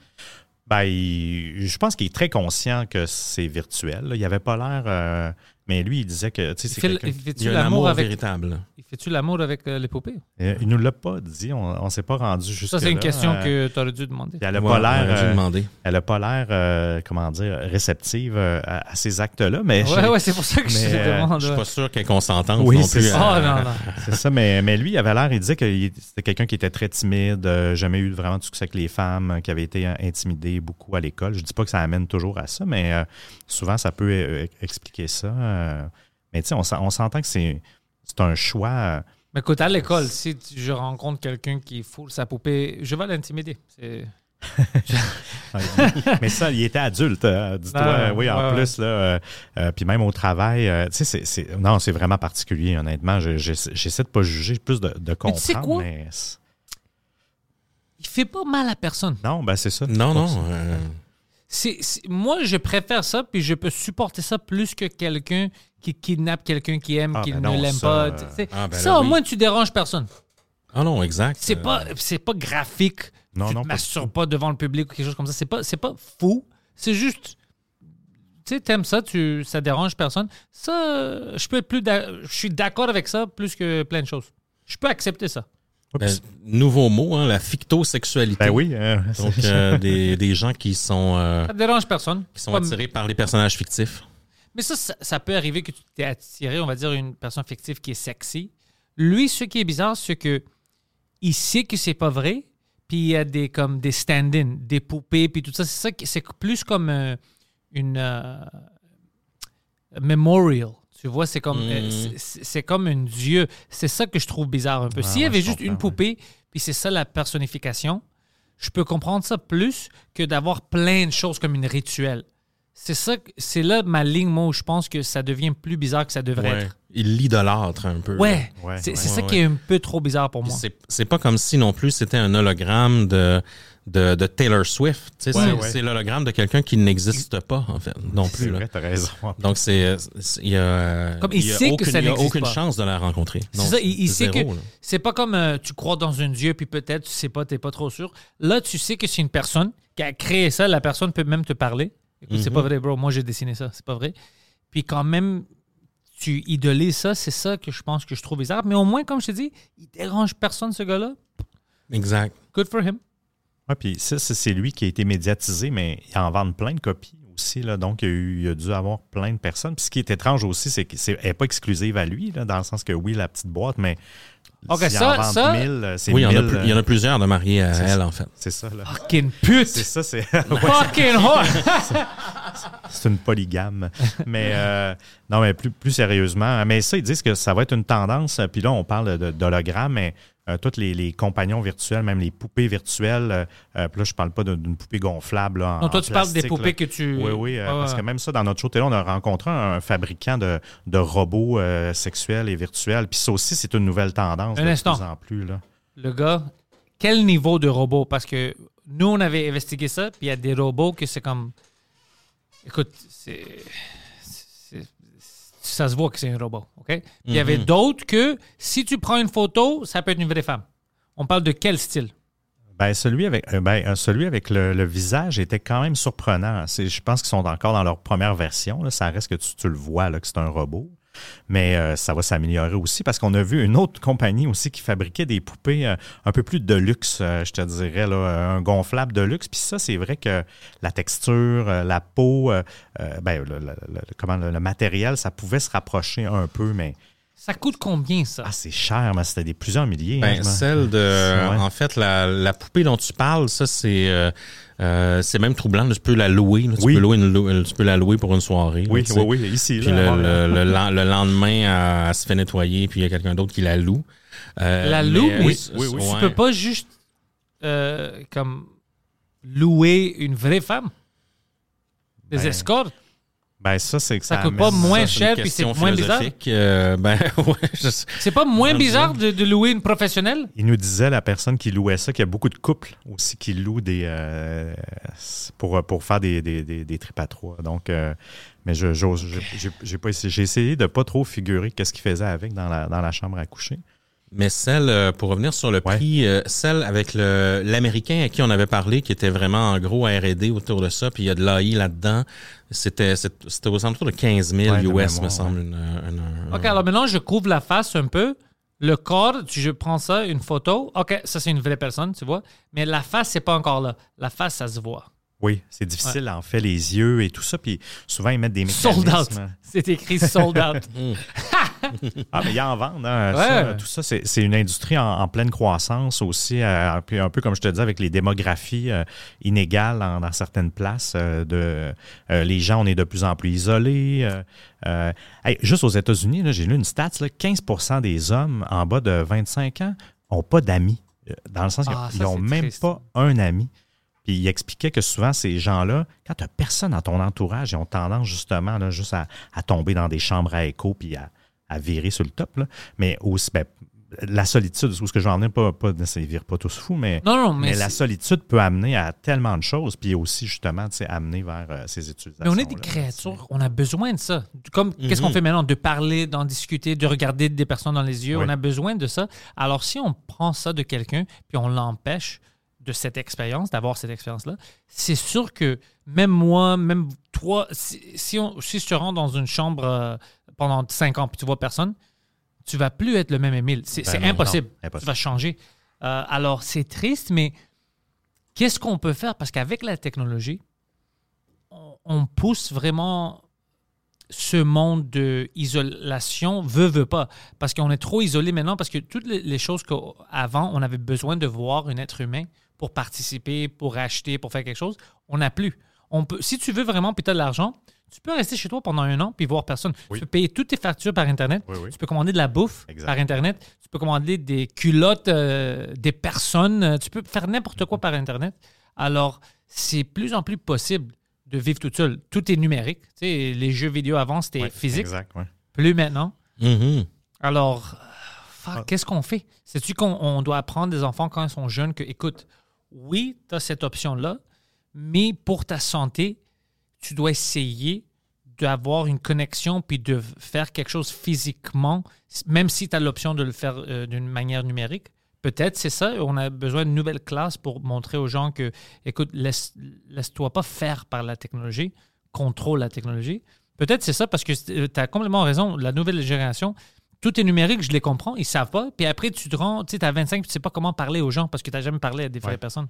Ben, je pense qu'il est très conscient que c'est virtuel. Il avait pas l'air. euh, mais lui, il disait que. tu sais, Il c'est il Il y a un l'amour amour avec, véritable. il fait-tu l'amour avec euh, les poupées? Euh, Il nous l'a pas dit. On, on s'est pas rendu jusque Ça, c'est une question que tu aurais dû demander. Elle a Ouais, pas l'air. euh, elle a pas l'air, euh, comment dire, réceptive euh, à, à ces actes-là. Mais Ouais, je- ouais, c'est pour ça que je te euh, demande. Je suis pas sûr qu'elle consentante Oui, non plus. Oh non, non. C'est ça, mais, mais lui, il avait l'air, il disait que c'était quelqu'un qui était très timide, euh, jamais eu vraiment de succès avec les femmes, euh, qui avait été euh, intimidé beaucoup à l'école. Je dis pas que ça amène toujours à ça, mais euh, souvent, ça peut euh, expliquer ça. Euh. mais tu sais, on, s'en- on s'entend que c'est c'est un choix. Mais écoute, à l'école, si tu- je rencontre quelqu'un qui foule sa poupée, je vais l'intimider. Mais ça, il était adulte, euh, dis-toi. Oui, en ouais, plus, là, euh, euh, puis même au travail, euh, tu sais, c'est- non, c'est vraiment particulier, honnêtement. Je- j'essa- J'essaie de pas juger, plus de, de Mais comprendre. tu sais quoi? mais Il fait pas mal à personne. non, ben c'est ça. Non, non. C'est moi, je préfère ça, puis je peux supporter ça plus que quelqu'un qui kidnappe quelqu'un qui aime, Ah, qui ben ne l'aime pas. euh, ah, ben ça, là, au oui. moins, tu déranges personne. Ah non, exact. C'est Euh, pas, c'est pas graphique. Non, tu non, te pas devant le public ou quelque chose comme ça. C'est pas, c'est pas fou. C'est juste. Tu sais, t'aimes ça, tu, ça dérange personne. Ça, je peux plus. Je suis d'accord avec ça plus que plein de choses. Je peux accepter ça. Ben, nouveau mot, hein, la fictosexualité. ben oui. euh, Donc, c'est- euh, des, des gens qui sont, euh, Ça dérange personne. qui sont Pas- attirés par les personnages fictifs. Mais ça, ça, ça peut arriver que tu t'es attiré, on va dire, une personne fictive qui est sexy. Lui, ce qui est bizarre, c'est que il sait que c'est pas vrai, puis il y a des comme des stand-in, des poupées, puis tout ça. C'est ça, c'est plus comme euh, une euh, memorial. Tu vois, c'est comme Mm. euh, c'est- comme un dieu. C'est ça que je trouve bizarre un peu. Ah, S'il y avait juste une poupée, puis c'est ça la personnification, je peux comprendre ça plus que d'avoir plein de choses comme une rituel. C'est ça, c'est là ma ligne, moi, où je pense que ça devient plus bizarre que ça devrait Ouais. être. Il l'idolâtre un peu. Ouais, Ouais, c'est ça qui est un peu trop bizarre pour moi. C'est pas comme si non plus c'était un hologramme de, de, de Taylor Swift. Ouais, c'est, ouais. l'hologramme de quelqu'un qui n'existe pas, en fait, non plus. là. vrai, t'as raison. Donc, c'est, c'est- il y a, Comme il y a sait que aucune, ça il y a aucune pas. chance de la rencontrer. C'est ça, il, il sait que là. c'est pas comme euh, tu crois dans un dieu, puis peut-être tu sais pas, t'es pas trop sûr. Là, tu sais que c'est une personne qui a créé ça. La personne peut même te parler. Écoute, c'est Mhm. pas vrai, bro. Moi, j'ai dessiné ça. C'est pas vrai. Puis quand même, tu idolises ça. C'est ça que je pense que je trouve bizarre. Mais au moins, comme je te dis, il dérange personne, ce gars-là. Exact. Good for him. Ouais, puis ça, c'est lui qui a été médiatisé, mais il en vend plein de copies aussi. Là, donc, il a eu, il y a dû avoir plein de personnes. Puis ce qui est étrange aussi, c'est qu'elle n'est pas exclusive à lui, là, dans le sens que oui, la petite boîte, mais. Ok, s'il ça- en vend ça- 1000, c'est Oui, il y, en a 1000, plus- il y en a plusieurs de mariés à elle, ça. en fait. C'est ça, là. Fucking pute! C'est ça, c'est. Fucking whore! C'est une polygame. mais euh, non, mais plus, plus sérieusement, mais ça, ils disent que ça va être une tendance. Puis là, on parle d'hologrammes, mais euh, tous les, les compagnons virtuels, même les poupées virtuelles. euh, euh, puis là, je parle pas d'une poupée gonflable. là, en- Non, toi, en tu parles des poupées là. que tu. Oui, oui, parce que même ça, dans notre show télé, on a rencontré un fabricant de, de robots sexuels et virtuels. Puis ça aussi, c'est une nouvelle tendance Un de instant. plus en plus. Là. Le gars, quel niveau de robot? Parce que nous, on avait investigué ça, puis il y a des robots que c'est comme. Écoute, c'est- Ça se voit que c'est un robot, OK? Il y avait Mhm. d'autres que si tu prends une photo, ça peut être une vraie femme. On parle de quel style? Ben, celui avec, euh, ben, euh, celui avec le, le visage était quand même surprenant. Je pense qu'ils sont encore dans leur première version. là. Ça reste que tu, tu le vois là, que c'est un robot. Mais euh, ça va s'améliorer aussi parce qu'on a vu une autre compagnie aussi qui fabriquait des poupées euh, un peu plus de luxe, euh, je te dirais, là, un gonflable de luxe. Puis ça, c'est vrai que la texture, euh, la peau, ben, le, le- le- comment, le, le matériel, ça pouvait se rapprocher un peu, mais Ça coûte combien, ça? ah, c'est cher, mais c'était des plusieurs milliers. hein, Ben, celle de. Ouais. En fait, la, la poupée dont tu parles, ça, c'est. Euh, euh, c'est même troublant. là. Tu peux la louer. là. Tu, Oui. peux louer une lou- tu peux la louer pour une soirée. Oui, oui, oui, ici. Puis là, le, le- le lan- le lendemain, elle, elle se fait nettoyer, puis il y a quelqu'un d'autre qui la loue. Euh, La loue, euh, mais oui, oui. Tu ouais. peux pas juste euh, comme louer une vraie femme. Des Ben, escortes. Ben, ça, c'est que Ça ça. coûte pas moins Ça, cher, puis c'est moins bizarre. Euh, ben, ouais, je. C'est pas moins bizarre de, de louer une professionnelle? Il nous disait, la personne qui louait ça, qu'il y a beaucoup de couples aussi qui louent des, euh, pour, pour faire des, des, des, des tripes à trois. Donc, euh, mais je j'ai pas essayé, j'ai essayé de pas trop figurer qu'est-ce qu'il faisait avec dans la, dans la chambre à coucher. Mais celle, euh, pour revenir sur le Ouais. prix, euh, celle avec le l'Américain à qui on avait parlé, qui était vraiment en gros R&D autour de ça, puis il y a de l'AI là-dedans, c'était c'était aux alentours de 15 000 Ouais, de US, mémoire, me semble. une- une- un- OK, alors maintenant, je couvre la face un peu. Le corps, tu- je prends ça, une photo. OK, ça, c'est une vraie personne, tu vois. Mais la face, c'est pas encore là. La face, ça se voit. Oui, c'est difficile, en fait, les yeux et tout ça. Puis souvent, ils mettent des mécanismes. Sold out. C'est écrit sold out. Ah, mais ils en vendent. hein, Ouais. ça, tout ça, c'est une industrie en, en pleine croissance aussi. euh, un, peu, un peu comme je te disais, avec les démographies euh, inégales en- dans certaines places. euh, de, les gens, on est de plus en plus isolés. hey, juste aux États-Unis, j'ai lu une stat, là, 15 des hommes en bas de 25 ans n'ont pas d'amis. Dans le sens Ah, qu'ils n'ont c'est même triste. pas un ami. Puis il expliquait que souvent, ces gens-là, quand tu n'as personne dans ton entourage, ils ont tendance justement là, juste à, à tomber dans des chambres à écho puis à, à virer sur le top. là. Mais aussi, ben, la solitude, ce que je veux en venir, pas, pas, ils virent pas tous fous, mais, Non, non, mais, mais la solitude peut amener à tellement de choses, puis aussi justement, tu sais, amener vers euh, ces utilisations. mais on est des créatures, on a besoin de ça. Comme qu'est-ce Mhm. qu'on fait maintenant? De parler, d'en discuter, de regarder des personnes dans les yeux. Oui. On a besoin de ça. Alors, si on prend ça de quelqu'un, puis on l'empêche de cette expérience, d'avoir cette expérience-là, c'est sûr que même moi, même toi, si, si, on, si je te rends dans une chambre euh, pendant cinq ans, puis tu vois personne, tu vas plus être le même Émile. C'est Ben impossible. Tu vas changer. Euh, alors, c'est triste, mais qu'est-ce qu'on peut faire? Parce qu'avec la technologie, on, on pousse vraiment ce monde de isolation veut veut pas parce qu'on est trop isolé maintenant parce que toutes les, les choses qu'avant on avait besoin de voir un être humain pour participer pour acheter pour faire quelque chose on n'a plus on peut si tu veux vraiment puis tu as de l'argent tu peux rester chez toi pendant un an puis voir personne Oui. tu peux payer toutes tes factures par internet Oui, oui. tu peux commander de la bouffe Exact. par internet tu peux commander des culottes euh, des personnes euh, tu peux faire n'importe quoi par internet alors c'est plus en plus possible de vivre tout seul. Tout est numérique. Tu sais, les jeux vidéo avant, c'était physique. Exact. Plus maintenant. Mhm. Alors, euh, Ah. qu'est-ce qu'on fait? Sais-tu qu'on on doit apprendre des enfants quand ils sont jeunes que, écoute, oui, tu as cette option-là, mais pour ta santé, tu dois essayer d'avoir une connexion puis de faire quelque chose physiquement, même si tu as l'option de le faire euh, d'une manière numérique. Peut-être c'est ça, on a besoin d'une nouvelle classe pour montrer aux gens que, écoute, laisse, laisse-toi pas faire par la technologie, contrôle la technologie. Peut-être c'est ça parce que tu as complètement raison, la nouvelle génération, tout est numérique, je les comprends, ils savent pas. Puis après, tu te rends, tu sais, as 25, tu sais pas comment parler aux gens parce que tu n'as jamais parlé à des vraies Ouais. personnes.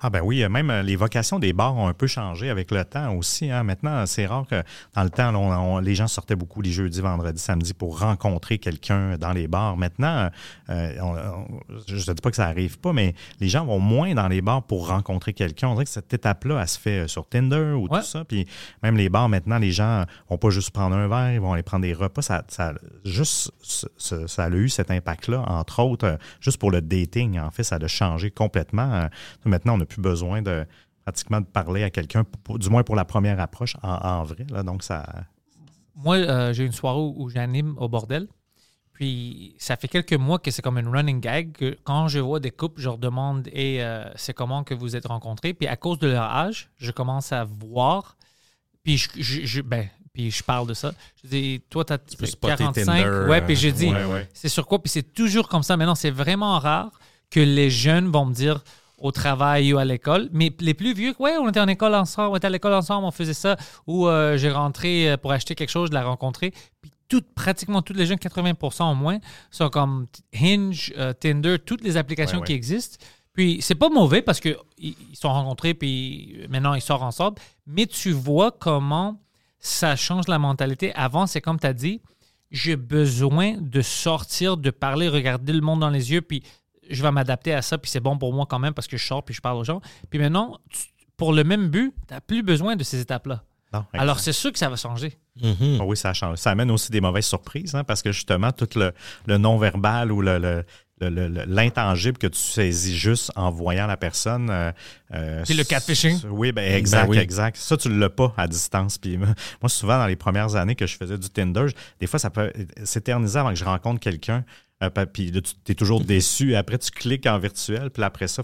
Ah ben oui, euh, même euh, les vocations des bars ont un peu changé avec le temps aussi. hein. Maintenant, c'est rare que dans le temps, là, on- on- les gens sortaient beaucoup les jeudis, vendredis, samedis pour rencontrer quelqu'un dans les bars. Maintenant, euh, on- on- je ne dis pas que ça arrive pas, mais les gens vont moins dans les bars pour rencontrer quelqu'un. On dirait que cette étape-là, elle se fait euh, sur Tinder ou Ouais. tout ça. Puis même les bars, maintenant, les gens vont pas juste prendre un verre, ils vont aller prendre des repas. Ça, ça, juste, ça, a eu cet impact-là, entre autres, euh, juste pour le dating. En fait, ça a changé complètement. Euh, Maintenant, on n'a plus besoin de pratiquement de parler à quelqu'un, du moins pour la première approche en, en vrai. Là, donc, ça. Moi, euh, j'ai une soirée où, où j'anime au bordel. Puis, ça fait quelques mois que c'est comme une running gag que quand je vois des couples, je leur demande et c'est comment que vous êtes rencontrés. Puis, à cause de leur âge, je commence à voir. Puis, je, je- je- ben, puis je parle de ça. Je dis, toi, tu as peux spotter 45. Tinder, ouais, puis je dis, ouais, ouais. c'est sur quoi? Puis, c'est toujours comme ça. Maintenant, c'est vraiment rare que les jeunes vont me dire au travail ou à l'école. Mais les plus vieux, ouais, on était en école ensemble, on était à l'école ensemble, on faisait ça. Ou euh, j'ai rentré euh, pour acheter quelque chose, je l'ai rencontré. Puis toutes, pratiquement toutes les jeunes, 80% au moins, sont comme Hinge, euh, Tinder, toutes les applications Ouais, ouais. qui existent. Puis c'est pas mauvais parce qu'ils ils sont rencontrés, puis maintenant ils sortent ensemble. Mais tu vois comment ça change la mentalité. Avant, c'est comme tu as dit, j'ai besoin de sortir, de parler, regarder le monde dans les yeux, puis je vais m'adapter à ça, puis c'est bon pour moi quand même parce que je sors puis je parle aux gens. Puis maintenant, tu- pour le même but, tu n'as plus besoin de ces étapes-là. Non, Alors, c'est sûr que ça va changer. Mhm. Ah oui, ça change. Ça amène aussi des mauvaises surprises, hein, parce que justement, tout le, le non-verbal ou le, le- le- le- le- l'intangible que tu saisis juste en voyant la personne. euh, euh, Puis le catfishing. Oui, ben exact, Ben oui. exact. Ça, tu l'as pas à distance. Puis moi, souvent, dans les premières années que je faisais du Tinder, je- des fois, ça peut s'éterniser avant que je rencontre quelqu'un. Euh, puis là, tu es toujours déçu. Après, tu cliques en virtuel. Puis après ça,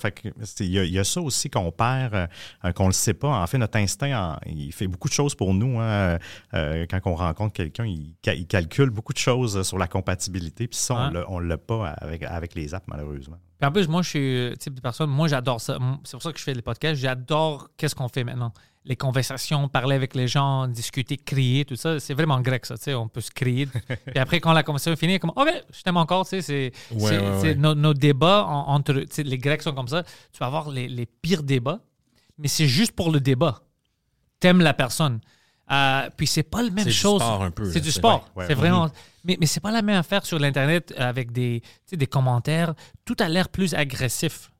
il y, a- il y a ça aussi qu'on perd, euh, euh, qu'on le sait pas. En fait, notre instinct, en- il fait beaucoup de choses pour nous. hein. Euh, quand on rencontre quelqu'un, il, ca- il calcule beaucoup de choses sur la compatibilité. Puis ça, on Ouais. l'a- pas avec, avec les apps, malheureusement. Puis en plus, moi, je suis le type de personne, moi, j'adore ça. C'est pour ça que je fais les podcasts. J'adore qu'est-ce qu'on fait maintenant. Les conversations, parler avec les gens, discuter, crier, tout ça. C'est vraiment grec, ça. tu sais, On peut se crier. Puis après, quand la conversation est finie, comme, OK, je t'aime encore. tu sais, C'est, Ouais, c'est- ouais, c'est ouais. Nos, nos débats en- entre. tu sais, Les Grecs sont comme ça. Tu vas avoir les, les pires débats, mais c'est juste pour le débat. T'aimes la personne. Euh, puis c'est pas la même C'est du chose. sport un peu, C'est là, du c'est- sport. ouais, ouais. C'est vraiment. Mais, mais c'est pas la même affaire sur l'Internet avec des, des commentaires. Tout a l'air plus agressif.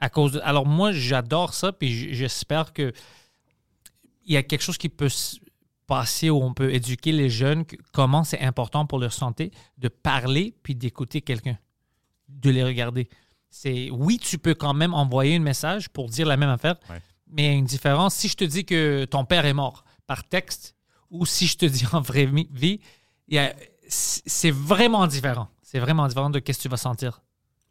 À cause de- Alors moi, j'adore ça, puis j'espère que il y a quelque chose qui peut se passer où on peut éduquer les jeunes comment c'est important pour leur santé de parler puis d'écouter quelqu'un, de les regarder. C'est oui, tu peux quand même envoyer un message pour dire la même affaire, Ouais. mais il y a une différence. Si je te dis que ton père est mort par texte ou si je te dis en vraie vie, c'est c'est vraiment différent. C'est vraiment différent de qu'est-ce que tu vas sentir.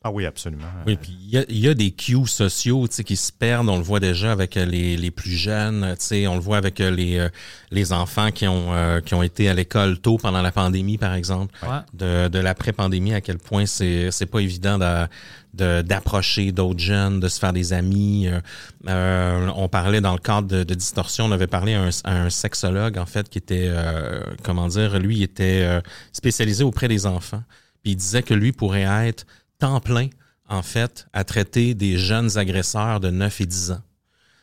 Ah oui, absolument. Oui, puis il y y a des cues sociaux tu sais, qui se perdent. On le voit déjà avec euh, les, les plus jeunes. tu sais, On le voit avec euh, les, euh, les enfants qui ont, euh, qui ont été à l'école tôt pendant la pandémie, par exemple. Ouais. De, de l'après-pandémie, à quel point c'est c'est pas évident d'a- de- d'approcher d'autres jeunes, de se faire des amis. Euh, on parlait dans le cadre de, de Distorsion, on avait parlé à un, à un sexologue, en fait, qui était, euh, comment dire, lui, il était spécialisé auprès des enfants. Puis il disait que lui pourrait être temps plein, en fait, à traiter des jeunes agresseurs de 9 et 10 ans.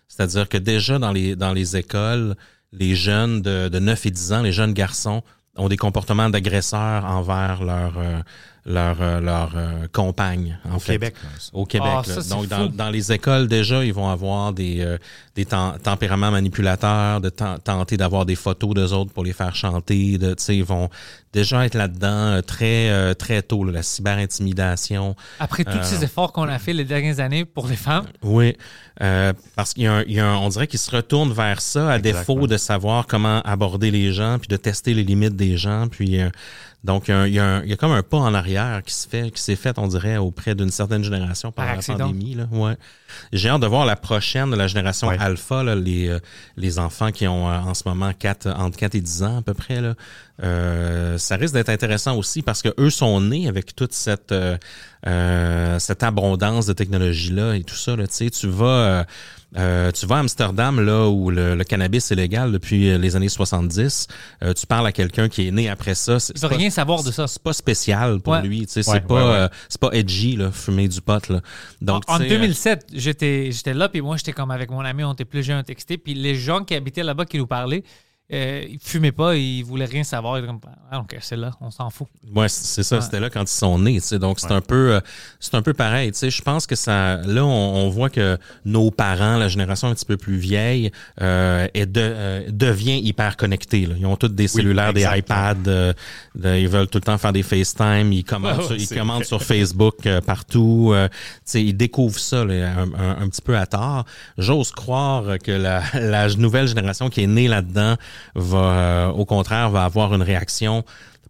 C'est-à-dire que déjà dans les, dans les écoles, les jeunes de, de 9 et 10 ans, les jeunes garçons, ont des comportements d'agresseurs envers leur, euh, leur, euh, leur euh, compagne, en Au fait. Québec. Au Québec. Ah, Donc, dans, dans les écoles, déjà, ils vont avoir des, euh, des tem- tempéraments manipulateurs, de ten- tenter d'avoir des photos d'eux autres pour les faire chanter. De, tu sais, ils vont déjà être là-dedans euh, très, euh, très tôt, là, la cyberintimidation. Après tous ces efforts qu'on a fait les dernières années pour les femmes, Oui, euh, parce qu'il y a, un, il y a un- on dirait qu'ils se retournent vers ça à Exactement. défaut de savoir comment aborder les gens, puis de tester les limites des gens. Puis euh, donc il y, a, un- il y a y comme un pas en arrière qui se fait, qui s'est fait, on dirait, auprès d'une certaine génération Par la accident. pandémie. Là. Ouais. J'ai hâte de voir la prochaine de la génération Ouais. alpha, là, les, euh, les enfants qui ont euh, en ce moment 4, entre 4 et 10 ans à peu près. Là. Euh, ça risque d'être intéressant aussi parce que eux sont nés avec toute cette euh, euh, cette abondance de technologie là et tout ça. Là, tu sais, tu vas euh, Euh, tu vas à Amsterdam, là où le, le cannabis est légal depuis les années 70. euh, tu parles à quelqu'un qui est né après ça. Il veut pas- rien savoir de ça. C'est pas spécial pour Ouais. lui. tu sais, C'est Ouais, pas, ouais, ouais. euh, c'est pas edgy, là, fumer du pot. Là. Donc, en en tu sais, euh, 2007, j'étais j'étais là, puis moi, j'étais comme avec mon ami, on était plus jeunes, on textait, puis les gens qui habitaient là-bas qui nous parlaient, euh, ils fumaient pas, ils voulaient rien savoir. Ils étaient comme, ah, ok, c'est là, on s'en fout. Ouais, c'est ça. Ouais. C'était là quand ils sont nés. tu sais. Donc c'est un peu, euh, c'est un peu pareil. Tu sais, je pense que ça, là, on, on voit que nos parents, la génération un petit peu plus vieille, euh, est de, euh, devient hyper connectée. là. Ils ont tous des cellulaires, des iPads. euh, de- ils veulent tout le temps faire des FaceTime. Ils commandent, Ouais, sur, ils commandent sur Facebook euh, partout. euh, tu sais, ils découvrent ça là, un, un- un petit peu à tard. J'ose croire que la, la nouvelle génération qui est née là-dedans va, euh, au contraire, va avoir une réaction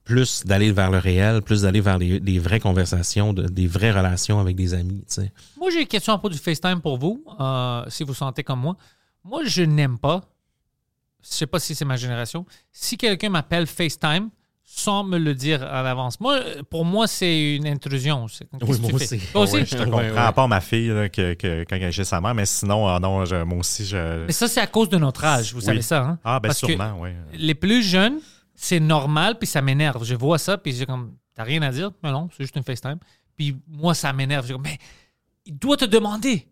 plus d'aller vers le réel, plus d'aller vers des, des vraies conversations, de- des vraies relations avec des amis. Moi, j'ai une question à propos du FaceTime pour vous, euh, si vous sentez comme moi. Moi, je n'aime pas, je sais pas si c'est ma génération, si quelqu'un m'appelle FaceTime sans me le dire en avance. Moi, pour moi, c'est une intrusion. Moi tu fais? aussi. Toi aussi? Ouais, je te comprends. ouais. À part ma fille, là, que, que- quand elle est chez sa mère, mais sinon, ah non, je- moi aussi, je. Mais ça, c'est à cause de notre âge, vous Oui. savez ça. Hein? Ah, ben Parce que sûrement, oui. les plus jeunes, c'est normal, puis ça m'énerve. Je vois ça, puis j'ai comme, t'as rien à dire? Mais non, c'est juste une FaceTime. Puis moi, ça m'énerve. Je dis, mais il doit te demander,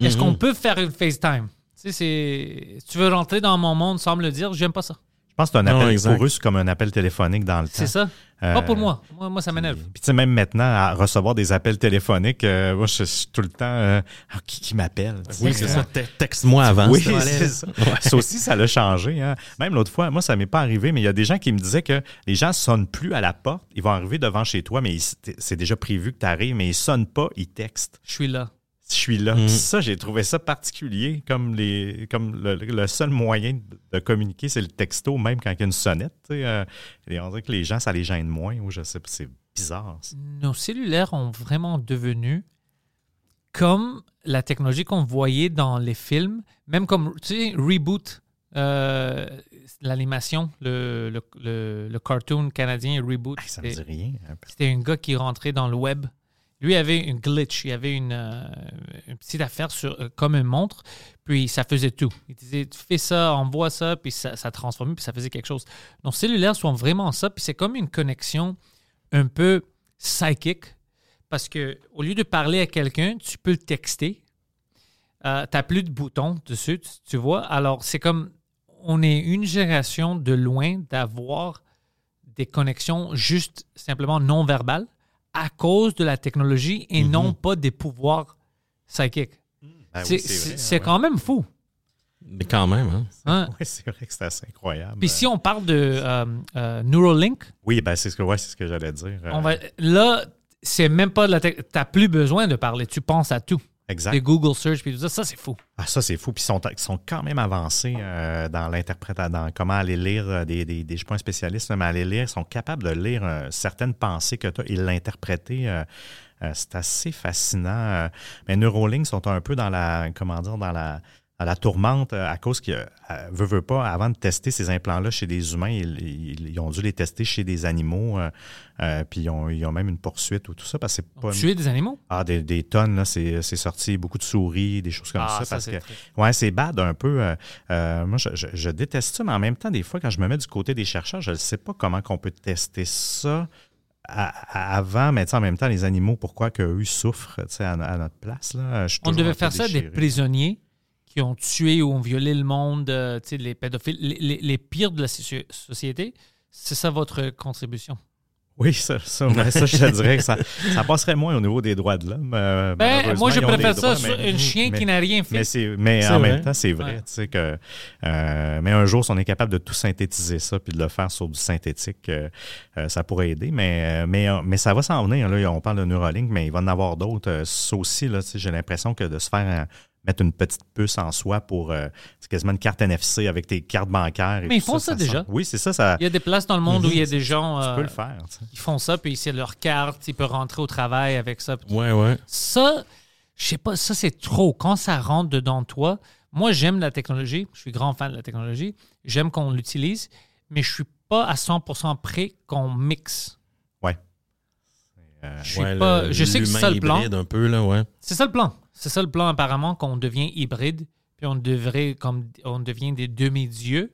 est-ce Mhm. qu'on peut faire une FaceTime? Tu sais, c'est... Si tu veux rentrer dans mon monde sans me le dire, j'aime pas ça. Je pense que c'est un Non, appel exact. pour eux, c'est comme un appel téléphonique dans le temps. C'est ça. Euh, Pas pour moi. Moi, moi ça m'énerve. Puis tu sais, même maintenant, à recevoir des appels téléphoniques, euh, moi, je suis tout le temps... euh, Ah, qui, qui m'appelle? Oui, c'est ça. Te- Texte-moi avant. Oui, c'est ça. Ça aussi, ça l'a changé. hein. Même l'autre fois, moi, ça m'est pas arrivé, mais il y a des gens qui me disaient que les gens sonnent plus à la porte. Ils vont arriver devant chez toi, mais c'est déjà prévu que tu arrives, mais ils sonnent pas, ils textent. Je suis là. Je suis là. Mm. Ça, j'ai trouvé ça particulier, comme les, comme le, le seul moyen de, de communiquer, c'est le texto, même quand il y a une sonnette. euh, et on dirait que les gens, ça les gêne moins, ou je sais pas, c'est bizarre. ça. Nos cellulaires ont vraiment devenu comme la technologie qu'on voyait dans les films, même comme, tu sais, Reboot, euh, l'animation, le, le, le- cartoon canadien Reboot. Ah, ça me dit rien. C'était un gars qui rentrait dans le web. Lui avait une glitch, il avait une, euh, petite affaire sur, euh, comme une montre, puis ça faisait tout. Il disait, fais ça, envoie ça, puis ça, ça transformait, puis ça faisait quelque chose. Nos cellulaires sont vraiment ça, puis c'est comme une connexion un peu psychique, parce que au lieu de parler à quelqu'un, tu peux le texter. Euh, tu n'as plus de boutons dessus, tu, tu vois. Alors, c'est comme, on est une génération de loin d'avoir des connexions juste simplement non verbales à cause de la technologie et Mhm. non pas des pouvoirs psychiques. Ben oui, c'est quand même fou. Mais quand même, hein. hein? Ouais, c'est vrai que c'est assez incroyable. Puis si on parle de euh, euh, Neuralink, Oui, ben c'est ce que, ouais, c'est ce que j'allais dire. on Euh, va, là, c'est même pas de la T'as plus besoin de parler. Tu penses à tout. Exact. Les Google Search, puis tout ça, ça c'est fou. Ah, ça, c'est fou. Puis ils sont, ils sont quand même avancés euh, dans l'interprétation, dans comment aller lire euh, des, des, des- Je suis pas un spécialiste, mais aller lire, ils sont capables de lire euh, certaines pensées que tu as et l'interpréter. euh, c'est assez fascinant. Mais Neuralink sont un peu dans la, comment dire, dans la, dans la tourmente euh, à cause que, euh, veut, veut pas, avant de tester ces implants-là chez des humains, ils, ils- ils ont dû les tester chez des animaux. euh, euh, puis ils ont, ils ont même une poursuite ou tout ça parce que c'est pas. Tuer des animaux? Ah, des, des tonnes, là, c'est c'est sorti beaucoup de souris, des choses comme Ah, ça. ça, parce c'est que, triste. ouais, c'est bad un peu. euh, moi, je, je- je déteste ça, mais en même temps, des fois, quand je me mets du côté des chercheurs, je ne sais pas comment qu'on peut tester ça à- à- avant, mais en même temps, les animaux, pourquoi qu'eux souffrent à, à notre place? Là, je suis On devait faire ça des prisonniers qui ont tué ou ont violé le monde, euh, les pédophiles, les, les- les pires de la soci- société. C'est ça votre contribution? Oui, ça, ça, ouais, ça, je te dirais que ça, ça passerait moins au niveau des droits de l'homme. euh, Ben, moi, je préfère ça droits, sur mais- un chien mais- qui n'a rien fait. Mais, en vrai. même temps, c'est vrai. Ouais. Tu sais que, euh, mais un jour, si on est capable de tout synthétiser ça puis de le faire sur du synthétique, euh, ça pourrait aider. Mais, mais, mais ça va s'en venir. Là. On parle de Neuralink, mais il va en avoir d'autres. Ça aussi, j'ai l'impression que de se faire euh, mettre une petite puce en soi pour euh, c'est quasiment une carte NFC avec tes cartes bancaires. et Mais ils font ça déjà. sent- Oui, c'est ça. ça Il y a des places dans le monde où il y a Mhm. des gens tu euh, peux le faire. qui font ça, puis c'est leur carte, ils peuvent rentrer au travail avec ça. Ouais, ouais. Ça, je sais pas, ça c'est trop. Quand ça rentre dedans toi, moi j'aime la technologie, je suis grand fan de la technologie, j'aime qu'on l'utilise, mais je suis pas à 100% prêt qu'on mixe. Ouais. Euh, Je suis Ouais, pas, le- je sais que c'est ça le plan. un peu, là, ouais. C'est ça le plan. C'est ça le plan apparemment qu'on devient hybride, puis on devrait comme on devient des demi-dieux.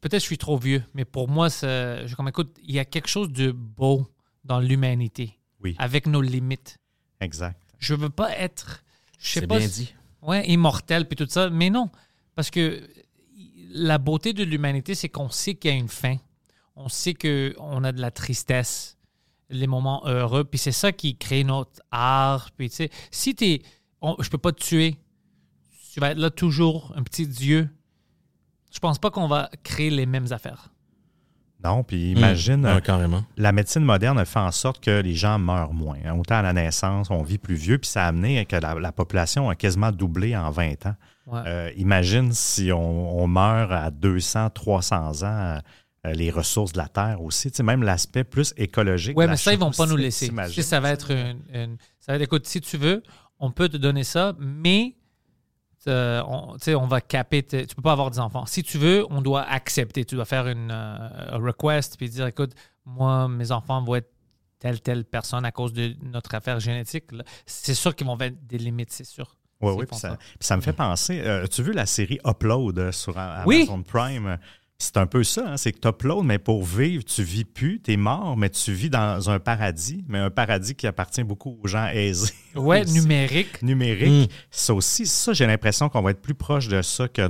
Peut-être que je suis trop vieux, mais pour moi, je comme écoute, il y a quelque chose de beau dans l'humanité, Oui. avec nos limites. Exact. Je veux pas être, je sais C'est pas, bien si- dit. ouais, immortel puis tout ça, mais non, parce que la beauté de l'humanité, c'est qu'on sait qu'il y a une fin. On sait que on a de la tristesse, les moments heureux, puis c'est ça qui crée notre art. Puis tu sais, si t'es, on- je peux pas te tuer, tu vas être là toujours, un petit dieu. Je pense pas qu'on va créer les mêmes affaires. Non, puis imagine, Mmh. Ouais, carrément. la médecine moderne a fait en sorte que les gens meurent moins. hein. Autant à la naissance, on vit plus vieux, puis ça a amené que la, la population a quasiment doublé en 20 ans. Ouais. Euh, imagine si on, on meurt à 200, 300 ans, les ressources de la Terre aussi. Tu sais, même l'aspect plus écologique. La mais ça, ils vont chose, pas nous tu laisser. Tu sais, ça va tu être une, une- Ça va être, écoute, si tu veux, on peut te donner ça, mais euh, on, tu sais, on va caper. tu peux pas avoir des enfants. Si tu veux, on doit accepter. Tu dois faire une euh, request puis dire, écoute, moi, mes enfants vont être telle, telle personne à cause de notre affaire génétique. C'est sûr qu'ils vont mettre des limites, c'est sûr. Oui, oui. Puis ça, ça. me fait penser. euh, As-tu vu la série Upload euh, sur A- Oui. Amazon Prime? C'est un peu ça, hein, c'est que tu uploads, mais pour vivre, tu vis plus, tu es mort, mais tu vis dans un paradis, mais un paradis qui appartient beaucoup aux gens aisés. Ouais, aussi. numérique. numérique. Mm. Ça aussi, ça, j'ai l'impression qu'on va être plus proche de ça que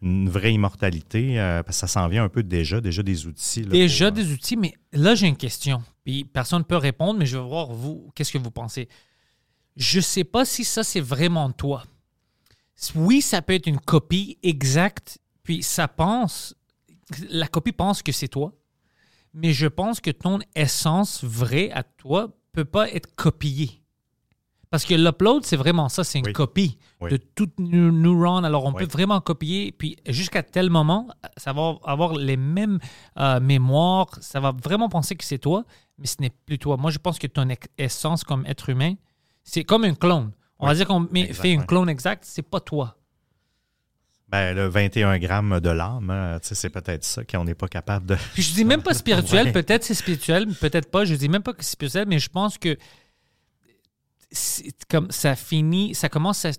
d'une vraie immortalité, euh, parce que ça s'en vient un peu déjà, déjà des outils. là, Déjà pour, euh, des outils, mais là, j'ai une question. Puis personne ne peut répondre, mais je veux voir, vous, qu'est-ce que vous pensez? Je sais pas si ça, c'est vraiment toi. Oui, ça peut être une copie exacte, puis ça pense, la copie pense que c'est toi, mais je pense que ton essence vraie à toi peut pas être copiée. Parce que l'upload, c'est vraiment ça, c'est une Oui. copie Oui. de toutes nos neurones. Alors, on Oui. peut vraiment copier, puis jusqu'à tel moment, ça va avoir les mêmes euh, mémoires, ça va vraiment penser que c'est toi, mais ce n'est plus toi. Moi, je pense que ton essence comme être humain, c'est comme un clone. On va dire qu'on exact, fait ouais. clone exacte, c'est pas toi. Ben, le 21 grammes de l'âme, hein, c'est peut-être ça qu'on n'est pas capable de. Puis je dis même pas spirituel, Ouais. peut-être c'est spirituel, peut-être pas. Je dis même pas que c'est spirituel, mais je pense que comme ça finit, ça commence à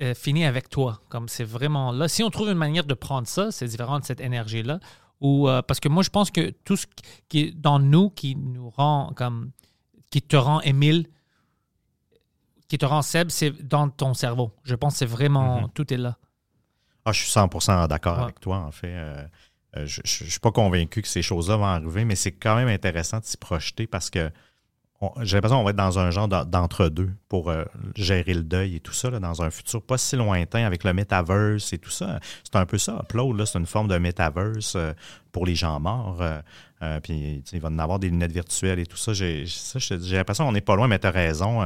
euh, finir avec toi. Comme c'est vraiment là. Si on trouve une manière de prendre ça, c'est différent de cette énergie-là. Ou euh, parce que moi je pense que tout ce qui est dans nous qui nous rend comme qui te rend Émile, qui te rend Seb, c'est dans ton cerveau. Je pense que c'est vraiment Mhm. tout est là. Ah, je suis 100% d'accord Ouais. avec toi, en fait. Euh, euh, je ne suis pas convaincu que ces choses-là vont arriver, mais c'est quand même intéressant de s'y projeter parce que j'ai l'impression qu'on va être dans un genre d'en- d'entre-deux pour euh, gérer le deuil et tout ça, là, dans un futur pas si lointain avec le metaverse et tout ça. C'est un peu ça, Upload, c'est une forme de metaverse euh, pour les gens morts. euh, puis il va en avoir des lunettes virtuelles et tout ça. J'ai l'impression qu'on n'est pas loin, mais tu as raison.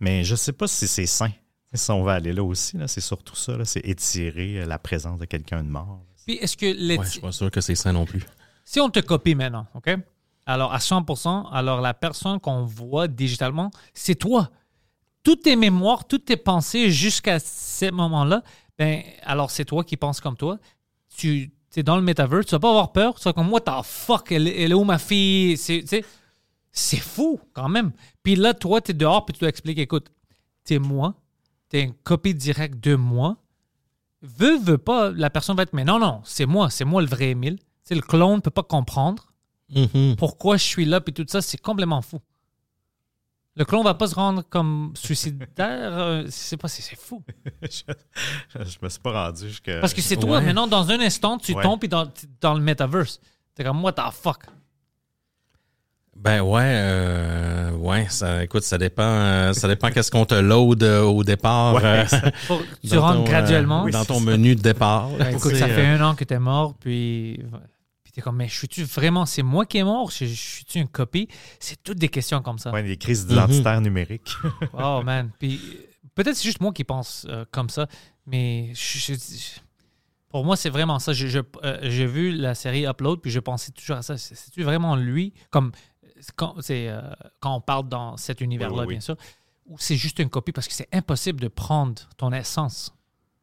mais je sais pas si c'est sain. Si on va aller là aussi, là, c'est surtout ça, là, c'est étirer euh, la présence de quelqu'un de mort. Puis est-ce que Ouais, je suis pas sûr que c'est ça non plus. Si on te copie maintenant, OK? Alors, à 100% alors la personne qu'on voit digitalement, c'est toi. Toutes tes mémoires, toutes tes pensées jusqu'à ce moment-là, ben, alors c'est toi qui penses comme toi. Tu es dans le metaverse, tu vas pas avoir peur. Tu vas comme, what the fuck, elle, est- elle est où ma fille? C'est c'est fou quand même. Puis là, toi, tu es dehors, puis tu dois expliquer, écoute, t'es moi, t'es une copie directe de moi. Veux, veux pas, la personne va être, mais non, non, c'est moi, c'est moi le vrai Émile. Tu sais, le clone ne peut pas comprendre Mhm. pourquoi je suis là, puis tout ça, c'est complètement fou. Le clone va pas se rendre comme suicidaire. euh, c'est pas, c'est c'est fou. je, je me suis pas rendu jusqu'à. Parce que c'est toi. Ouais. Maintenant, dans un instant, tu Ouais. tombes puis dans, dans le metaverse. T'es comme, what the fuck? Ben ouais, euh, ouais, ça, écoute, ça dépend, euh, ça dépend qu'est-ce qu'on te load euh, au départ. Ouais, euh, que tu rentres ton, euh, graduellement? dans ton menu de départ. Ben, écoute, ça fait euh, un an que t'es mort, puis, puis t'es comme, mais je suis-tu vraiment, c'est moi qui est mort? Je, je suis-tu une copie? C'est toutes des questions comme ça. Ouais, les crises identitaires numériques. Oh man. Puis peut-être c'est juste moi qui pense euh, comme ça, mais je- je- je- pour moi c'est vraiment ça. Je- je- euh, J'ai vu la série Upload puis je pensais toujours à ça. C'est- C'est-tu vraiment lui? Comme quand, euh, quand on parle dans cet univers-là, Oui, oui, oui. bien sûr, ou c'est juste une copie parce que c'est impossible de prendre ton essence?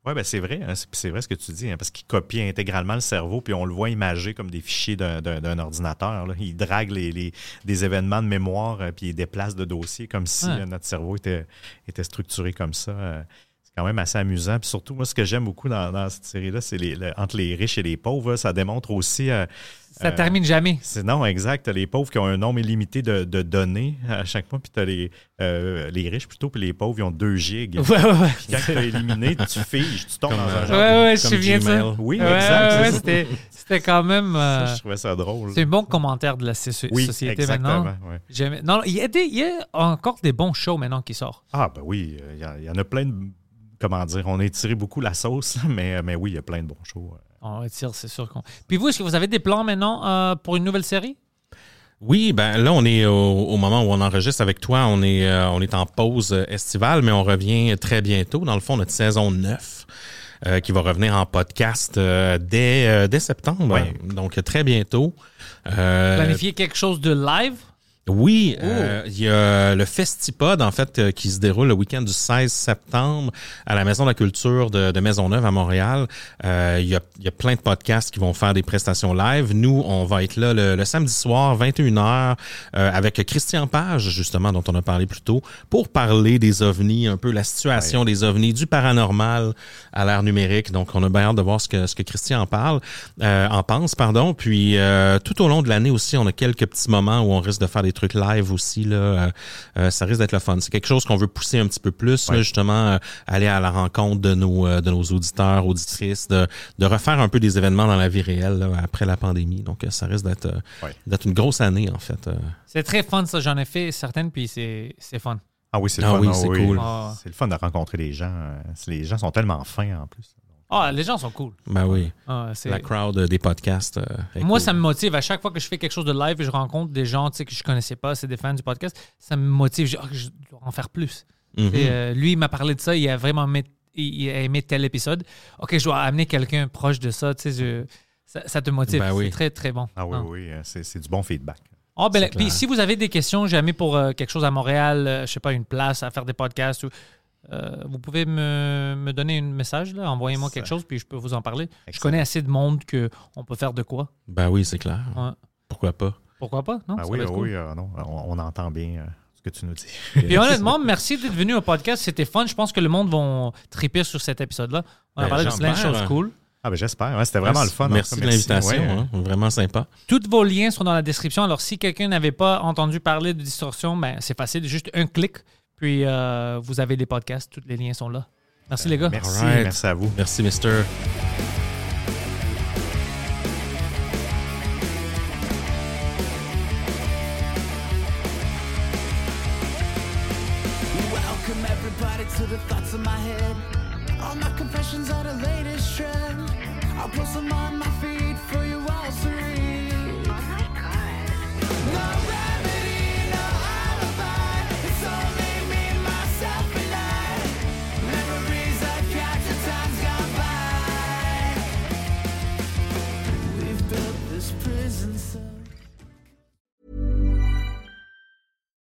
Oui, ben c'est vrai, hein, c'est vrai ce que tu dis, hein, parce qu'il copie intégralement le cerveau, puis on le voit imagé comme des fichiers d'un- ordinateur. là. Il drague les, les- des événements de mémoire, euh, puis il déplace de dossiers comme si Ouais. euh, notre cerveau était, était structuré comme ça. euh. C'est quand même assez amusant. Puis surtout, moi, ce que j'aime beaucoup dans, dans cette série-là, c'est les, le- entre les riches et les pauvres. ça démontre aussi. euh, Ça euh, termine jamais. c'est non, exact. T'as les pauvres qui ont un nombre illimité de, de données à chaque fois, puis t'as les, euh, les riches plutôt, puis les pauvres, ils ont 2 gigs. Ouais, ouais, ouais. Puis quand tu as éliminé, tu figes, tu tombes Comme, dans un euh, genre Ouais, ouais, je comme de ça. Gmail. Oui, Ouais, exact. c'était, c'était quand même. euh, Ça, je trouvais ça drôle. c'est un bon commentaire de la Oui, société exactement. maintenant. Non, il y, a des- il y a encore des bons shows maintenant qui sortent. Ah, ben oui, il y, a- il y en a plein de. Comment dire On a étiré beaucoup la sauce, mais, mais oui, il y a plein de bons shows. On retire, c'est sûr qu'on. Puis vous, est-ce que vous avez des plans maintenant euh, pour une nouvelle série? Oui, ben là, on est au, au moment où on enregistre avec toi. On est, euh, on est en pause euh, estivale, mais on revient très bientôt. Dans le fond, notre saison 9. euh, qui va revenir en podcast euh, dès, euh, dès septembre, Ouais. donc très bientôt. Euh, Planifier quelque chose de live? Oui, euh, il y a le Festipod, en fait, euh, qui se déroule le week-end du 16 septembre à la Maison de la Culture de, de Maisonneuve à Montréal. Euh, il, y a, y a plein de podcasts qui vont faire des prestations live. Nous, on va être là le, le samedi soir, 21h, euh, avec Christian Page, justement, dont on a parlé plus tôt, pour parler des ovnis, un peu la situation des ovnis, du paranormal à l'ère numérique. Donc, on a bien hâte de voir ce que, ce que Christian en parle, euh, en pense, pardon. Puis, euh, tout au long de l'année aussi, on a quelques petits moments où on risque de faire des trucs live aussi. Là, Euh, euh, ça risque d'être le fun. C'est quelque chose qu'on veut pousser un petit peu plus, là, justement, euh, aller à la rencontre de nos, euh, de nos auditeurs, auditrices, de, de refaire un peu des événements dans la vie réelle là, après la pandémie. Donc, euh, ça risque d'être euh, Ouais. une grosse année, en fait. euh. C'est très fun, ça. J'en ai fait certaines, puis c'est, c'est fun. Ah oui, c'est le Ah fun. oui, ah c'est cool. Ah. C'est le fun de rencontrer les gens. Les gens sont tellement fins en plus. Ah, les gens sont cool. Ben oui, Ah, c'est- la crowd des podcasts. euh, est Moi, cool. ça me motive. À chaque fois que je fais quelque chose de live et je rencontre des gens tu sais, que je connaissais pas, c'est des fans du podcast, ça me motive. Je, Ah, je dois en faire plus. Mhm. Et, euh, lui, il m'a parlé de ça. Il a vraiment aimé, il il a aimé tel épisode. OK, je dois amener quelqu'un proche de ça. Tu sais, je- ça, ça te motive. Ben oui. C'est très, très bon. Ah oui, Ah. oui, euh, c'est c'est du bon feedback. Ah, ben, puis si vous avez des questions, jamais pour euh, quelque chose à Montréal, euh, je sais pas, une place à faire des podcasts, ou, euh, vous pouvez me, me donner un message, là, envoyez-moi quelque chose, puis je peux vous en parler. Je connais assez de monde que on peut faire de quoi. Ben oui, c'est clair. Ouais. Pourquoi pas? Pourquoi pas? Non? Ah Ça oui, cool. oui, euh, non, on, on entend bien euh, ce que tu nous dis. Puis honnêtement, merci d'être venu au podcast. C'était fun. Je pense que le monde va triper sur cet épisode-là. On a Ben, parlé de plein de choses cool. Ah ben j'espère, ouais, c'était vraiment Merci- le fun. Merci de l'invitation. ouais. hein. Vraiment sympa. Tous vos liens sont dans la description. Alors, si quelqu'un n'avait pas entendu parler de distorsion, ben, c'est facile. Juste un clic. Puis, euh, vous avez les podcasts. Tous les liens sont là. Merci, les gars. Merci, Alright. merci à vous. Merci, Mister.